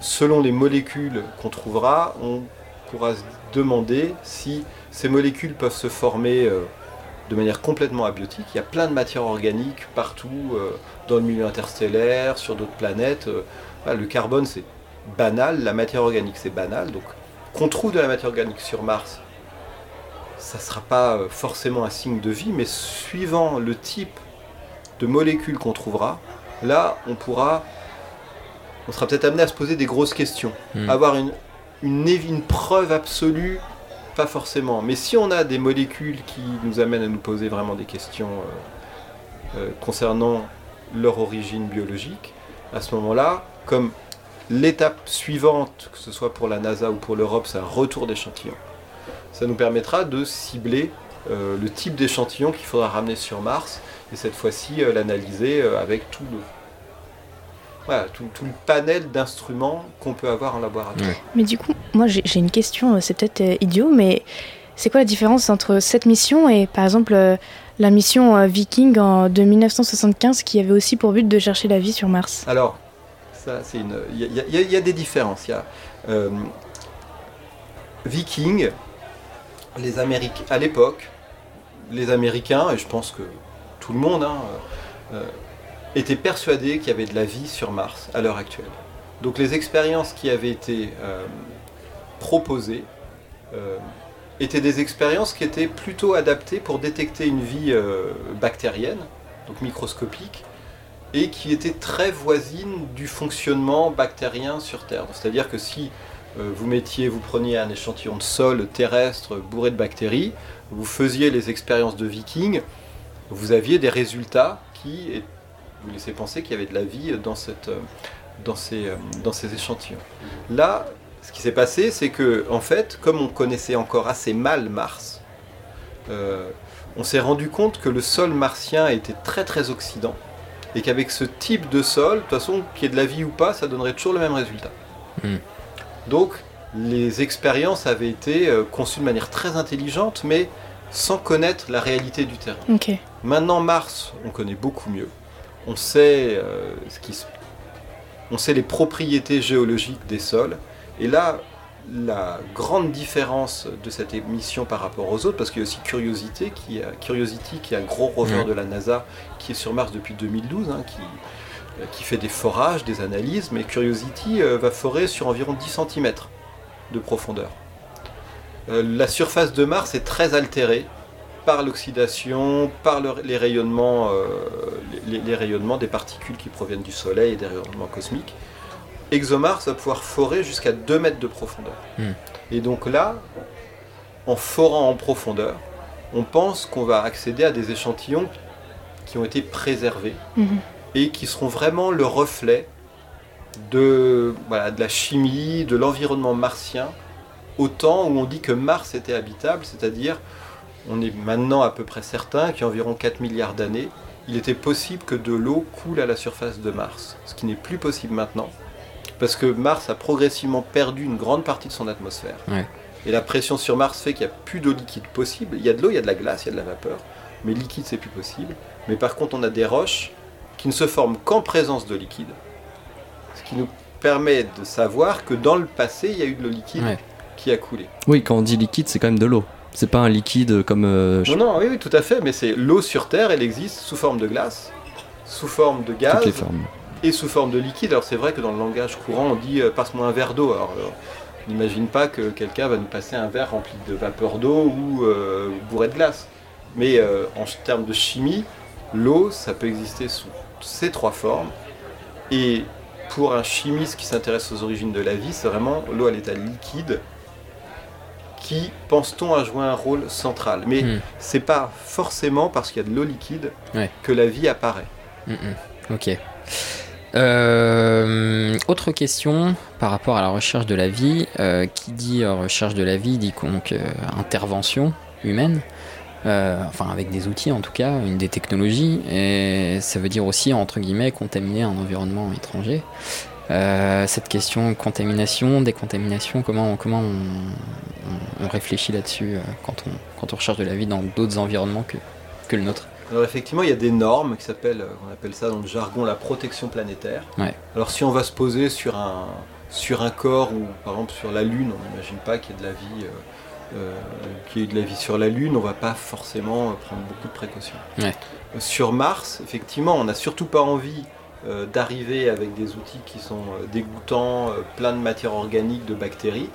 selon les molécules qu'on trouvera, on pourra se demander si ces molécules peuvent se former euh, de manière complètement abiotique. Il y a plein de matières organiques partout euh, dans le milieu interstellaire, sur d'autres planètes. Le carbone, c'est banal, la matière organique, c'est banal. Donc, qu'on trouve de la matière organique sur Mars, ça ne sera pas forcément un signe de vie, mais suivant le type de molécules qu'on trouvera, là, on pourra, on sera peut-être amené à se poser des grosses questions. Hmm. Avoir une, une, preuve absolue, pas forcément. Mais si on a des molécules qui nous amènent à nous poser vraiment des questions euh, euh, concernant leur origine biologique, à ce moment-là, comme l'étape suivante, que ce soit pour la NASA ou pour l'Europe, c'est un retour d'échantillons. Ça nous permettra de cibler euh, le type d'échantillon qu'il faudra ramener sur Mars et cette fois-ci euh, l'analyser euh, avec tout le, voilà, tout, tout le panel d'instruments qu'on peut avoir en laboratoire. Mais du coup, moi j'ai une question, euh, c'est peut-être euh, idiot, mais c'est quoi la différence entre cette mission et par exemple euh, la mission euh, Viking en, de 1975 qui avait aussi pour but de chercher la vie sur Mars? Alors, ça, c'est une. Il y, a- y y des différences. Il y a euh, Viking, les Américains, à l'époque, les Américains, et je pense que tout le monde, hein, euh, étaient persuadés qu'il y avait de la vie sur Mars à l'heure actuelle. Donc les expériences qui avaient été euh, proposées euh, étaient des expériences qui étaient plutôt adaptées pour détecter une vie bactérienne, donc microscopique, et qui était très voisine du fonctionnement bactérien sur Terre. C'est-à-dire que si vous mettiez, vous preniez un échantillon de sol terrestre bourré de bactéries, vous faisiez les expériences de Viking, vous aviez des résultats qui vous laissaient penser qu'il y avait de la vie dans, cette, euh, dans, ces, euh, dans ces échantillons. Là, ce qui s'est passé, c'est que, en fait, comme on connaissait encore assez mal Mars, euh, on s'est rendu compte que le sol martien était très très oxydant et qu'avec ce type de sol, de toute façon, qu'il y ait de la vie ou pas, ça donnerait toujours le même résultat. Hmm. Donc, les expériences avaient été conçues de manière très intelligente, mais sans connaître la réalité du terrain. Maintenant, Mars, on connaît beaucoup mieux. On sait, euh, ce qui se- on sait les propriétés géologiques des sols. Et là, la grande différence de cette émission par rapport aux autres, parce qu'il y a aussi Curiosity, qui, a- Curiosity, qui est un gros rover de la NASA, qui est sur Mars depuis 2012, hein, qui, euh, qui fait des forages, des analyses, mais Curiosity euh, va forer sur environ 10 cm de profondeur. Euh, la surface de Mars est très altérée par l'oxydation, par le- les, rayonnements, euh, les, les rayonnements des particules qui proviennent du Soleil et des rayonnements cosmiques. ExoMars va pouvoir forer jusqu'à 2 mètres de profondeur. Hmm. Et donc là, en forant en profondeur, on pense qu'on va accéder à des échantillons qui ont été préservés Mhm. et qui seront vraiment le reflet de, voilà, de la chimie, de l'environnement martien, au temps où on dit que Mars était habitable, c'est-à-dire on est maintenant à peu près certain qu'il y a environ 4 milliards d'années, il était possible que de l'eau coule à la surface de Mars, ce qui n'est plus possible maintenant, parce que Mars a progressivement perdu une grande partie de son atmosphère. Ouais. Et la pression sur Mars fait qu'il n'y a plus d'eau liquide possible. Il y a de l'eau, il y a de la glace, il y a de la vapeur, mais liquide c'est plus possible. Mais par contre, on a des roches qui ne se forment qu'en présence de liquide, ce qui nous permet de savoir que dans le passé, il y a eu de l'eau liquide Ouais. Qui a coulé. Oui, quand on dit liquide, c'est quand même de l'eau. C'est pas un liquide comme. euh, je- Non, non, oui, oui, tout à fait, mais c'est l'eau sur Terre, elle existe sous forme de glace, sous forme de gaz Toutes les formes. et sous forme de liquide. Alors c'est vrai que dans le langage courant, on dit euh, passe-moi un verre d'eau. Alors euh, on n'imagine pas que quelqu'un va nous passer un verre rempli de vapeur d'eau ou euh, bourré de glace. Mais en termes de chimie, l'eau, ça peut exister sous ces trois formes. Et pour un chimiste qui s'intéresse aux origines de la vie, c'est vraiment l'eau à l'état liquide qui, pense-t-on, a joué un rôle central. Mais Hmm. c'est pas forcément parce qu'il y a de l'eau liquide Ouais. que la vie apparaît. Mm, mm. Ok. Euh, autre question par rapport à la recherche de la vie. Euh, qui dit euh, recherche de la vie dit donc euh, intervention humaine. Enfin, avec des outils en tout cas, une des technologies. Et ça veut dire aussi, entre guillemets, contaminer un environnement étranger. Euh, cette question contamination, décontamination, comment, comment on, on- on réfléchit là-dessus euh, quand, on, quand on recherche de la vie dans d'autres environnements que, que le nôtre Alors effectivement, il y a des normes qui s'appellent, euh, on appelle ça dans le jargon la protection planétaire. Ouais. Alors si on va se poser sur un, sur un corps ou par exemple sur la Lune, on n'imagine pas qu'il y ait de la vie, euh, qu'il y ait de la vie sur la Lune, on va pas forcément prendre beaucoup de précautions. Ouais. Sur Mars, effectivement, on n'a surtout pas envie euh, d'arriver avec des outils qui sont euh, dégoûtants, euh, plein de matière organique, de bactéries,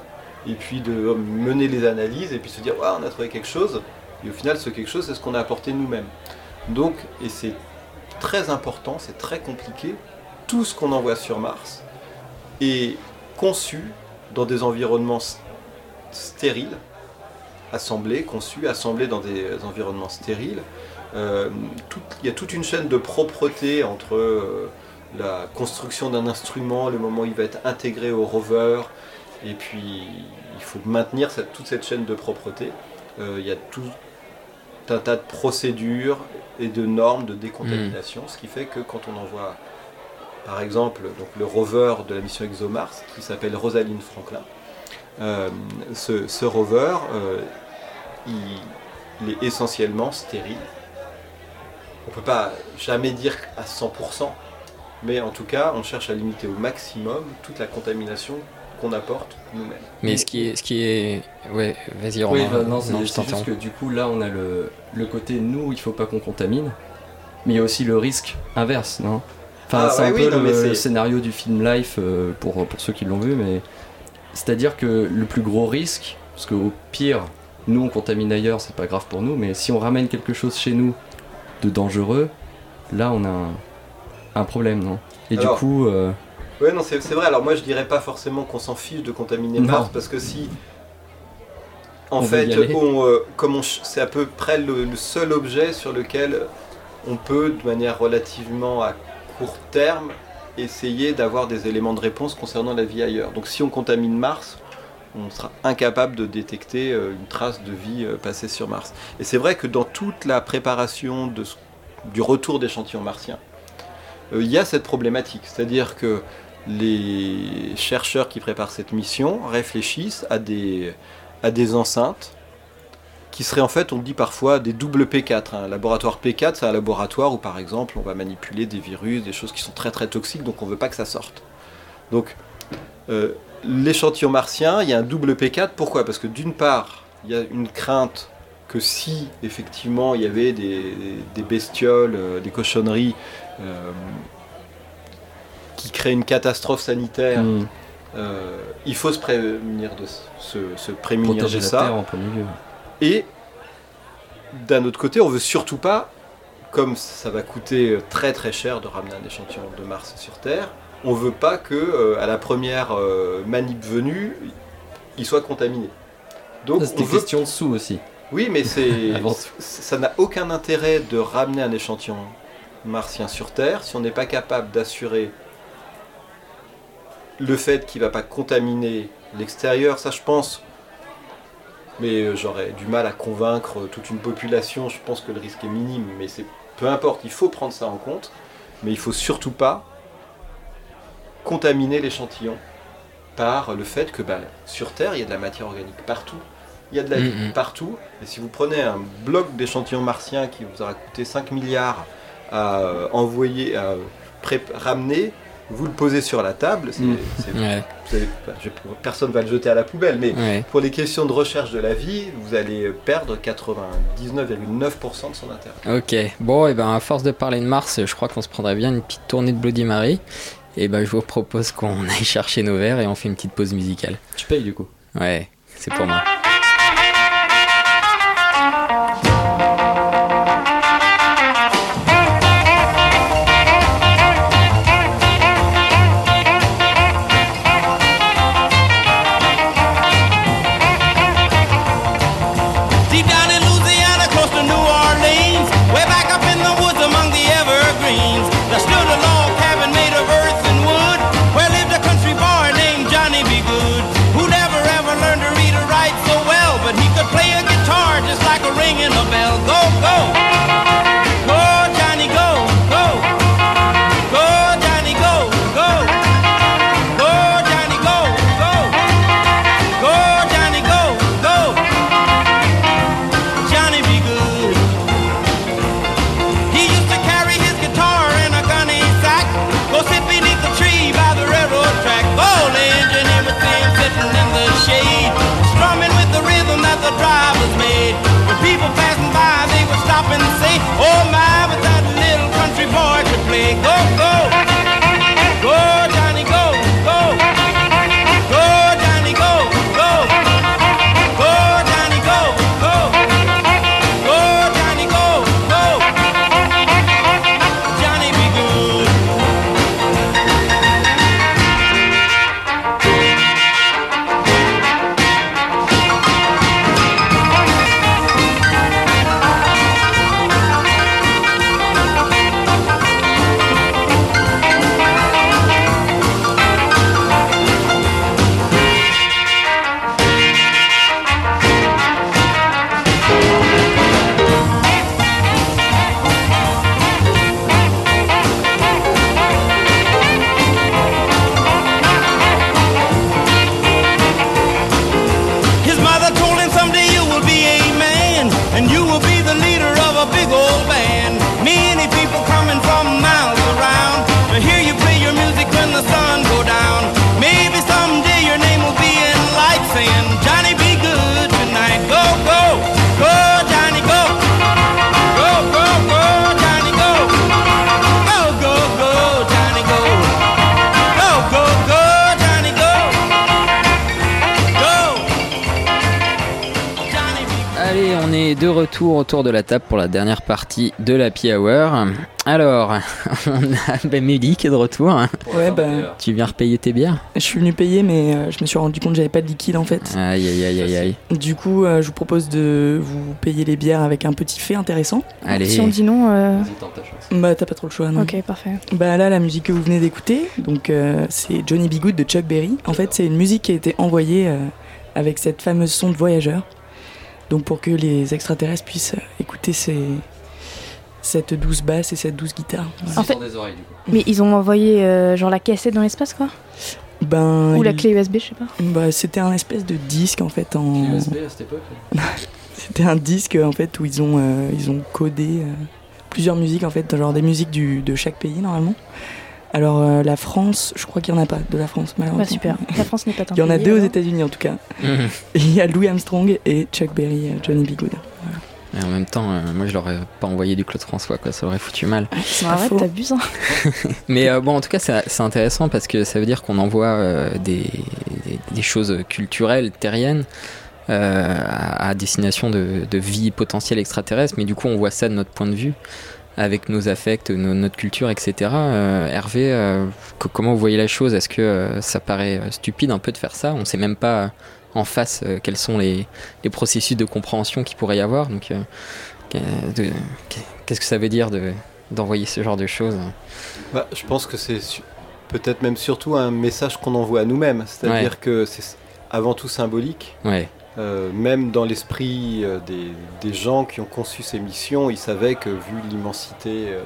et puis de mener les analyses et puis se dire Ah, on a trouvé quelque chose, et au final ce quelque chose c'est ce qu'on a apporté nous-mêmes. Donc, et c'est très important, c'est très compliqué, tout ce qu'on envoie sur Mars est conçu dans des environnements stériles, assemblés, conçus, assemblés dans des environnements stériles. Euh, tout- il y a toute une chaîne de propreté entre euh, la construction d'un instrument, le moment où il va être intégré au rover, et puis il faut maintenir cette- toute cette chaîne de propreté. Euh, il y a tout un tas de procédures et de normes de décontamination, ce qui fait que quand on envoie, par exemple, donc le rover de la mission ExoMars, qui s'appelle Rosalind Franklin, euh, ce, ce rover, euh, il, il est essentiellement stérile. On ne peut pas jamais dire à 100%, mais en tout cas, on cherche à limiter au maximum toute la contamination qu'on apporte nous-mêmes. Mais ce qui est, ce qui est, ouais, vas-y Oui, bah, non, c'est juste que du coup, là, on a le, le côté nous, il faut pas qu'on contamine, mais il y a aussi le risque inverse, non? Enfin, Ah, c'est ouais, un oui, peu non, le, mais c'est- le scénario du film Life euh, pour, pour ceux qui l'ont vu, mais c'est-à-dire que le plus gros risque, parce qu'au pire, nous on contamine ailleurs, c'est pas grave pour nous, mais si on ramène quelque chose chez nous de dangereux, là on a un, un problème, non? Et Alors, du coup, euh, Ouais, non, c'est vrai. Alors moi, je dirais pas forcément qu'on s'en fiche de contaminer. Mars, parce que si, en On fait, on, euh, comme c'est à peu près le, le seul objet sur lequel on peut, de manière relativement à court terme, essayer d'avoir des éléments de réponse concernant la vie ailleurs. Donc si on contamine Mars, on sera incapable de détecter euh, une trace de vie euh, passée sur Mars. Et c'est vrai que dans toute la préparation du retour d'échantillons martiens, euh, il y a cette problématique. C'est-à-dire que les chercheurs qui préparent cette mission réfléchissent à des, à des enceintes qui seraient en fait, on dit parfois, des doubles P4. Un laboratoire P4, c'est un laboratoire où par exemple on va manipuler des virus, des choses qui sont très très toxiques, donc on ne veut pas que ça sorte. Donc l'échantillon martien, il y a un double P4. Pourquoi? Parce que d'une part, il y a une crainte que si effectivement il y avait des, des bestioles, euh, des cochonneries euh, qui créent une catastrophe sanitaire, Hmm. euh, il faut se prémunir de se, se prémunir protéger de la ça. Terre en premier lieu. Et d'un autre côté, on veut surtout pas, comme ça va coûter très très cher de ramener un échantillon de Mars sur Terre, on veut pas que euh, à la première euh, manip venue, il soit contaminé. Donc on veut- question de sous aussi. Oui, mais c'est [LAUGHS] ça n'a aucun intérêt de ramener un échantillon martien sur Terre si on n'est pas capable d'assurer le fait qu'il ne va pas contaminer l'extérieur. Ça, je pense, mais euh, j'aurais du mal à convaincre toute une population. Je pense que le risque est minime, mais c'est peu importe. Il faut prendre ça en compte, mais il faut surtout pas contaminer l'échantillon par le fait que bah, sur Terre, il y a de la matière organique partout. Il y a de la vie Mhm. partout. Et si vous prenez un bloc d'échantillons martiens qui vous aura coûté 5 milliards à euh, envoyer, à ramener, vous le posez sur la table, Ouais. c'est- bah, je- personne ne va le jeter à la poubelle, mais Ouais. pour les questions de recherche de la vie, vous allez perdre 99,9% de son intérêt. Ok, bon, et ben à force de parler de Mars, je crois qu'on se prendrait bien une petite tournée de Bloody Mary. Et ben je vous propose qu'on [LAUGHS] aille chercher nos verres et on fait une petite pause musicale. Tu payes du coup. Ouais, c'est pour moi. Autour de la table pour la dernière partie de la Hour. Alors, [LAUGHS] on a ben, Mélie qui est de retour. Ouais, bah, Tu viens repayer tes bières? je suis venu payer, mais euh, je me suis rendu compte que j'avais pas de liquide en fait. Aïe aïe aïe aïe aïe. Du coup, euh, je vous propose de vous payer les bières avec un petit fait intéressant. Allez. Si on dit non. euh, Bah, t'as pas trop le choix, non Ok, parfait. Bah là, la musique que vous venez d'écouter, donc euh, c'est Johnny B. Good de Chuck Berry. En fait, c'est une musique qui a été envoyée euh, avec cette fameuse sonde voyageur. Donc pour que les extraterrestres puissent euh, écouter ces, cette douce basse et cette douce guitare. Voilà. En fait- des oreilles, du coup. Mais ils ont envoyé euh, genre la cassette dans l'espace quoi? Ben, Ou la il- clé USB, je sais pas. Bah, c'était un espèce de disque en fait en. USB à cette époque [LAUGHS] C'était un disque en fait où ils ont euh, ils ont codé euh, plusieurs musiques en fait, genre des musiques du, de chaque pays normalement. Alors euh, la France, je crois qu'il y en a pas de la France malheureusement. Bah super. La [LAUGHS] France n'est pas tant Il y en a deux aux. États-Unis en tout cas. Mhm. [LAUGHS] Il y a Louis Armstrong et Chuck Berry, euh, Johnny B. Good. Et en même temps, euh, moi je l'aurais pas envoyé du Claude François, quoi, ça aurait foutu mal. C'est Arrête, t'abuses. Hein. [LAUGHS] Mais euh, bon, en tout cas, c'est intéressant parce que ça veut dire qu'on envoie euh, des, des- des choses culturelles, terriennes, euh, à, à destination de, de vie potentielle extraterrestre, mais du coup on voit ça de notre point de vue, avec nos affects, nos- notre culture, etc. Euh, Hervé, euh, co- comment vous voyez la chose? Est-ce que euh, ça paraît stupide un peu de faire ça? On sait même pas en face quels sont les, les processus de compréhension qu'il pourrait y avoir. Donc, qu'est-ce que ça veut dire de d'envoyer ce genre de choses? Bah, je pense que c'est su- peut-être même surtout un message qu'on envoie à nous-mêmes. C'est-à-dire Ouais. que c'est avant tout symbolique. Ouais. Euh, même dans l'esprit euh, des, des gens qui ont conçu ces missions, ils savaient que vu l'immensité euh,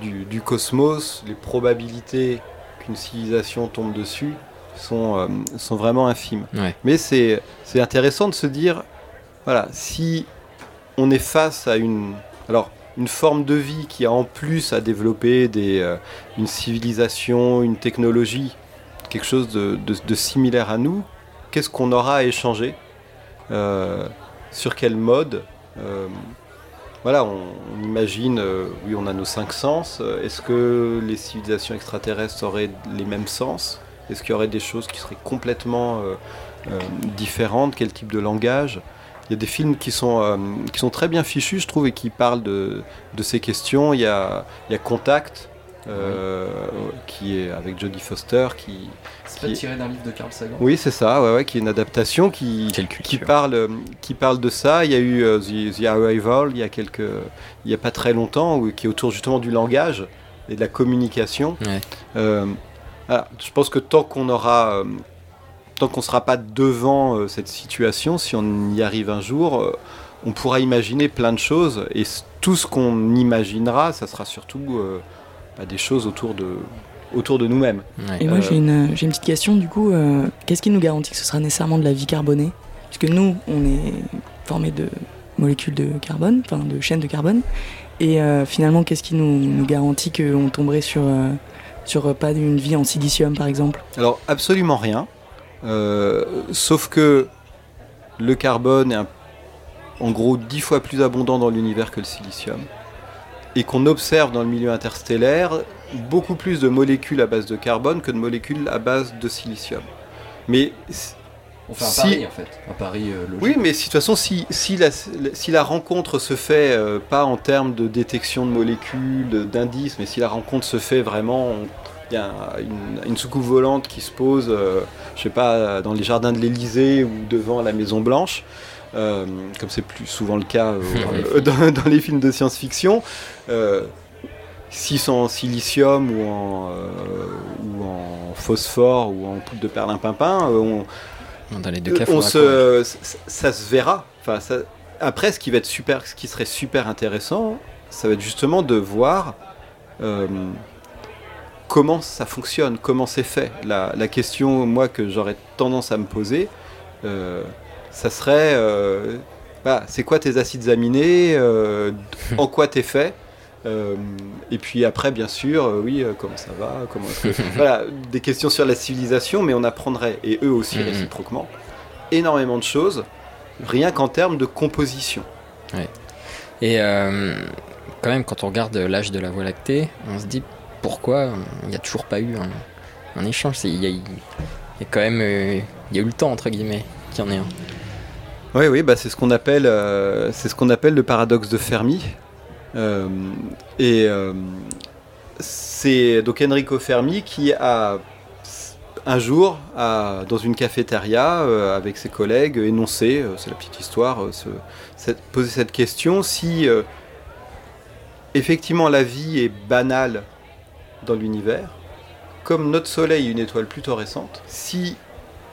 du, euh, du- du cosmos, les probabilités qu'une civilisation tombe dessus sont, sont vraiment infimes. Ouais. Mais c'est c'est intéressant de se dire, voilà, si on est face à une, alors, une forme de vie qui a en plus à développer des, une civilisation, une technologie, quelque chose de, de- de similaire à nous, qu'est-ce qu'on aura à échanger Euh, Sur quel mode Euh, Voilà, on, imagine, euh, oui, on a nos cinq sens. Est-ce que les civilisations extraterrestres auraient les mêmes sens? Est-ce qu'il y aurait des choses qui seraient complètement différentes? Quel type de langage? Il y a des films qui sont, très bien fichus, je trouve, et qui parlent de, ces questions. Il y a Contact, euh, qui est avec Jodie Foster, qui... C'est qui pas est- tiré d'un livre de Carl Sagan Oui, c'est ça, ouais, ouais, qui est une adaptation qui, qui, parle, euh, qui parle de ça. Il y a eu euh, The, The Arrival il y a, quelques, il n'y a pas très longtemps, où- qui est autour justement du langage et de la communication. Euh, je pense que tant qu'on aura... euh, tant qu'on ne sera pas devant euh, cette situation, si on y arrive un jour, euh, on pourra imaginer plein de choses. Et c- tout ce qu'on imaginera, ça sera surtout euh, bah, des choses autour de, autour de nous-mêmes. Et moi, Euh, j'ai une, j'ai une petite question, du coup, euh, qu'est-ce qui nous garantit que ce sera nécessairement de la vie carbonée? Puisque nous, on est formé de molécules de carbone, enfin de chaînes de carbone, et euh, finalement, qu'est-ce qui nous, nous garantit qu'on tomberait sur, euh, sur pas une vie en silicium, par exemple? Alors absolument rien, Euh, sauf que le carbone est un- en gros dix fois plus abondant dans l'univers que le silicium, et qu'on observe dans le milieu interstellaire beaucoup plus de molécules à base de carbone que de molécules à base de silicium. Mais On fait un si- pari en fait, un pari euh, logique. oui, mais si, de toute façon, si, si, la, si la rencontre se fait euh, pas en termes de détection de molécules, d'indices, mais si la rencontre se fait vraiment, il y a une, une soucoupe volante qui se pose, euh, je sais pas, dans les jardins de l'Elysée ou devant la Maison Blanche, euh, comme c'est plus souvent le cas euh, [LAUGHS] euh, dans, dans les films de science-fiction. Euh, si c'est en silicium ou en, ou en phosphore ou en poudre de perlimpinpin, on, Dans les deux cas, on faudra se, ça, ça se verra. Enfin, ça- après, ce qui va être super, ce qui serait super intéressant, ça va être justement de voir comment ça fonctionne, comment c'est fait. La, la question, moi, que j'aurais tendance à me poser, euh, ça serait, euh, bah, c'est quoi tes acides aminés, euh, en quoi t'es fait. Euh, et puis après, bien sûr, euh, oui, euh, comment ça va, comment que- [LAUGHS] voilà, des questions sur la civilisation, mais on apprendrait, et eux aussi Mhm. réciproquement, énormément de choses, rien qu'en termes de composition. Ouais. Et quand même, quand on regarde l'âge de la Voie lactée, on se dit pourquoi il n'y a toujours pas eu un, un échange. Il y, a, il y a quand même il y a eu le temps, entre guillemets, qu'il y en ait un. Oui, oui, bah c'est ce qu'on appelle, euh, c'est ce qu'on appelle le paradoxe de Fermi. Euh, et euh, c'est donc Enrico Fermi qui a un jour, dans une cafétéria avec ses collègues, énoncé, c'est la petite histoire, se- cette- poser cette question si effectivement la vie est banale dans l'univers, comme notre Soleil est une étoile plutôt récente, si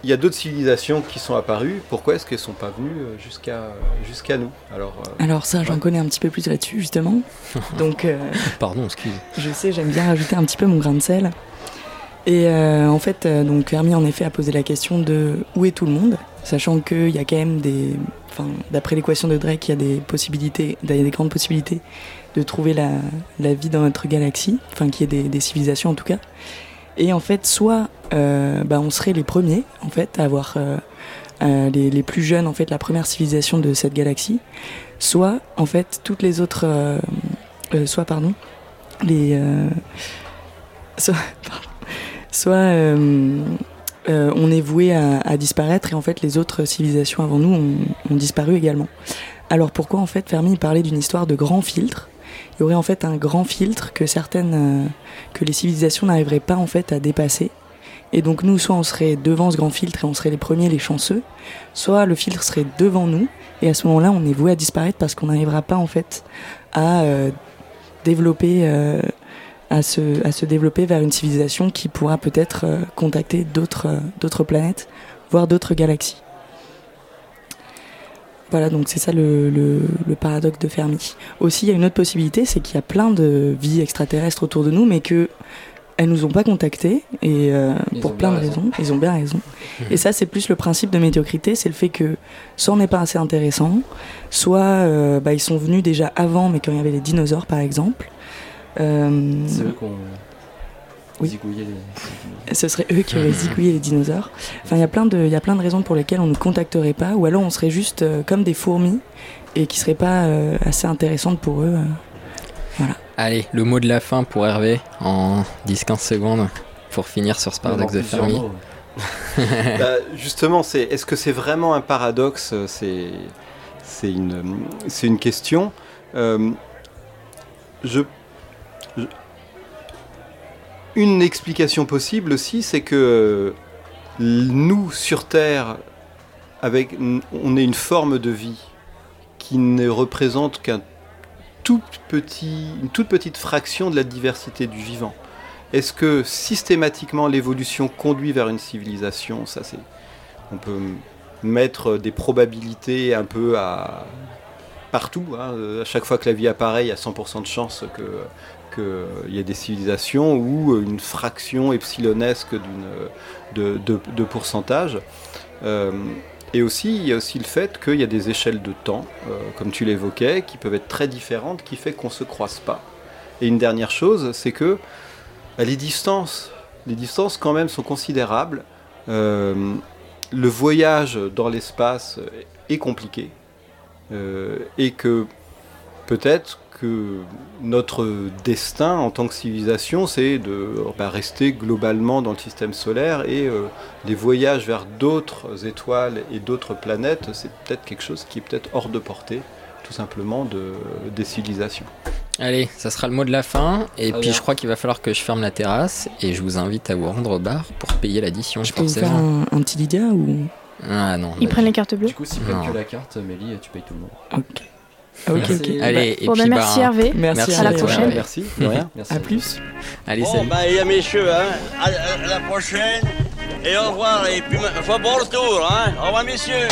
il y a d'autres civilisations qui sont apparues, pourquoi est-ce qu'elles ne sont pas venues euh, jusqu'à jusqu'à nous? Alors, euh, Alors ça, j'en connais un petit peu plus là-dessus, justement. [LAUGHS] Donc, euh, [LAUGHS] Pardon, excuse. je sais, j'aime bien rajouter un petit peu mon grain de sel. Et euh, en fait, euh, donc Fermi en effet a posé la question de où est tout le monde, sachant qu'il y a quand même des, enfin, d'après l'équation de Drake, il y a des possibilités, il y a des grandes possibilités de trouver la, la vie dans notre galaxie, enfin qu'il y ait des, des civilisations en tout cas. Et en fait, soit euh, bah, on serait les premiers en fait à avoir euh, euh, les, plus jeunes en fait la première civilisation de cette galaxie, soit en fait toutes les autres, soit pardon, les, [LAUGHS] soit, on est voué à, disparaître et en fait les autres civilisations avant nous ont, ont disparu également. Alors pourquoi en fait Fermi parlait d'une histoire de grand filtre Il y aurait en fait un grand filtre que certaines, euh, que les civilisations n'arriveraient pas en fait à dépasser. Et donc nous, soit on serait devant ce grand filtre et on serait les premiers, les chanceux, soit le filtre serait devant nous et à ce moment-là, on est voué à disparaître parce qu'on n'arrivera pas en fait à euh, développer, euh, à se, développer vers une civilisation qui pourra peut-être contacter d'autres planètes, voire d'autres galaxies. Voilà, donc c'est ça le, le, le paradoxe de Fermi. Aussi, il y a une autre possibilité, c'est qu'il y a plein de vies extraterrestres autour de nous, mais que elles nous ont pas contactés et euh, pour plein de raison. raisons. Ils ont bien raison. [LAUGHS] et ça, c'est plus le principe de médiocrité, c'est le fait que soit on n'est pas assez intéressant, soit euh, bah, ils sont venus déjà avant, mais quand il y avait les dinosaures, par exemple. Euh, C'est eux qu'on. Oui. les- ce serait eux qui auraient zigouillé les dinosaures. Enfin, il y a plein de, il y a plein de raisons pour lesquelles on ne contacterait pas, ou alors on serait juste euh, comme des fourmis et qui seraient pas euh, assez intéressantes pour eux. euh. Voilà. Allez, le mot de la fin pour Hervé en 10-15 secondes pour finir sur ce paradoxe de Fermi. mots. [LAUGHS] Bah, justement, c'est est-ce que c'est vraiment un paradoxe C'est c'est une c'est une question. Euh, je, je- une explication possible aussi, c'est que nous sur Terre, avec on est une forme de vie qui ne représente qu'un tout petit, toute petite fraction de la diversité du vivant. Est-ce que systématiquement l'évolution conduit vers une civilisation? Ça, c'est. On peut mettre des probabilités un peu à partout. hein. Euh, À chaque fois que la vie apparaît, il y a 100% de chances que qu'il y ait des civilisations ou une fraction epsilonesque d'une de, de- pourcentage. Euh, et aussi, il y a aussi le fait qu'il y a des échelles de temps, euh, comme tu l'évoquais, qui peuvent être très différentes, qui fait qu'on ne se croise pas. Et une dernière chose, c'est que bah, les distances, les distances quand même sont considérables. Euh, le voyage dans l'espace est compliqué Euh, et que peut-être que notre destin en tant que civilisation, c'est de bah, rester globalement dans le système solaire et euh, les voyages vers d'autres étoiles et d'autres planètes, c'est peut-être quelque chose qui est peut-être hors de portée, tout simplement, de, des civilisations. Allez, ça sera le mot de la fin. Et puis bien. je crois qu'il va falloir que je ferme la terrasse. Et je vous invite à vous rendre au bar pour payer l'addition. Je peux vous faire forcément. un, un petit Lydia ou? Ah non. Ils prennent les cartes bleues Du coup, s'ils prennent que la carte, Mélie, tu payes tout le monde. Ok. Ok, ok. Allez, Bon, et bah, puis merci bah, Hervé. Merci, à la Hervé. prochaine. Merci, de rien. [LAUGHS] Merci. À plus. Allez, Bon, salut. ben, les messieurs, hein, à, à- à la prochaine. Et au revoir. Et puis, faut bon retour, hein. Au revoir, messieurs.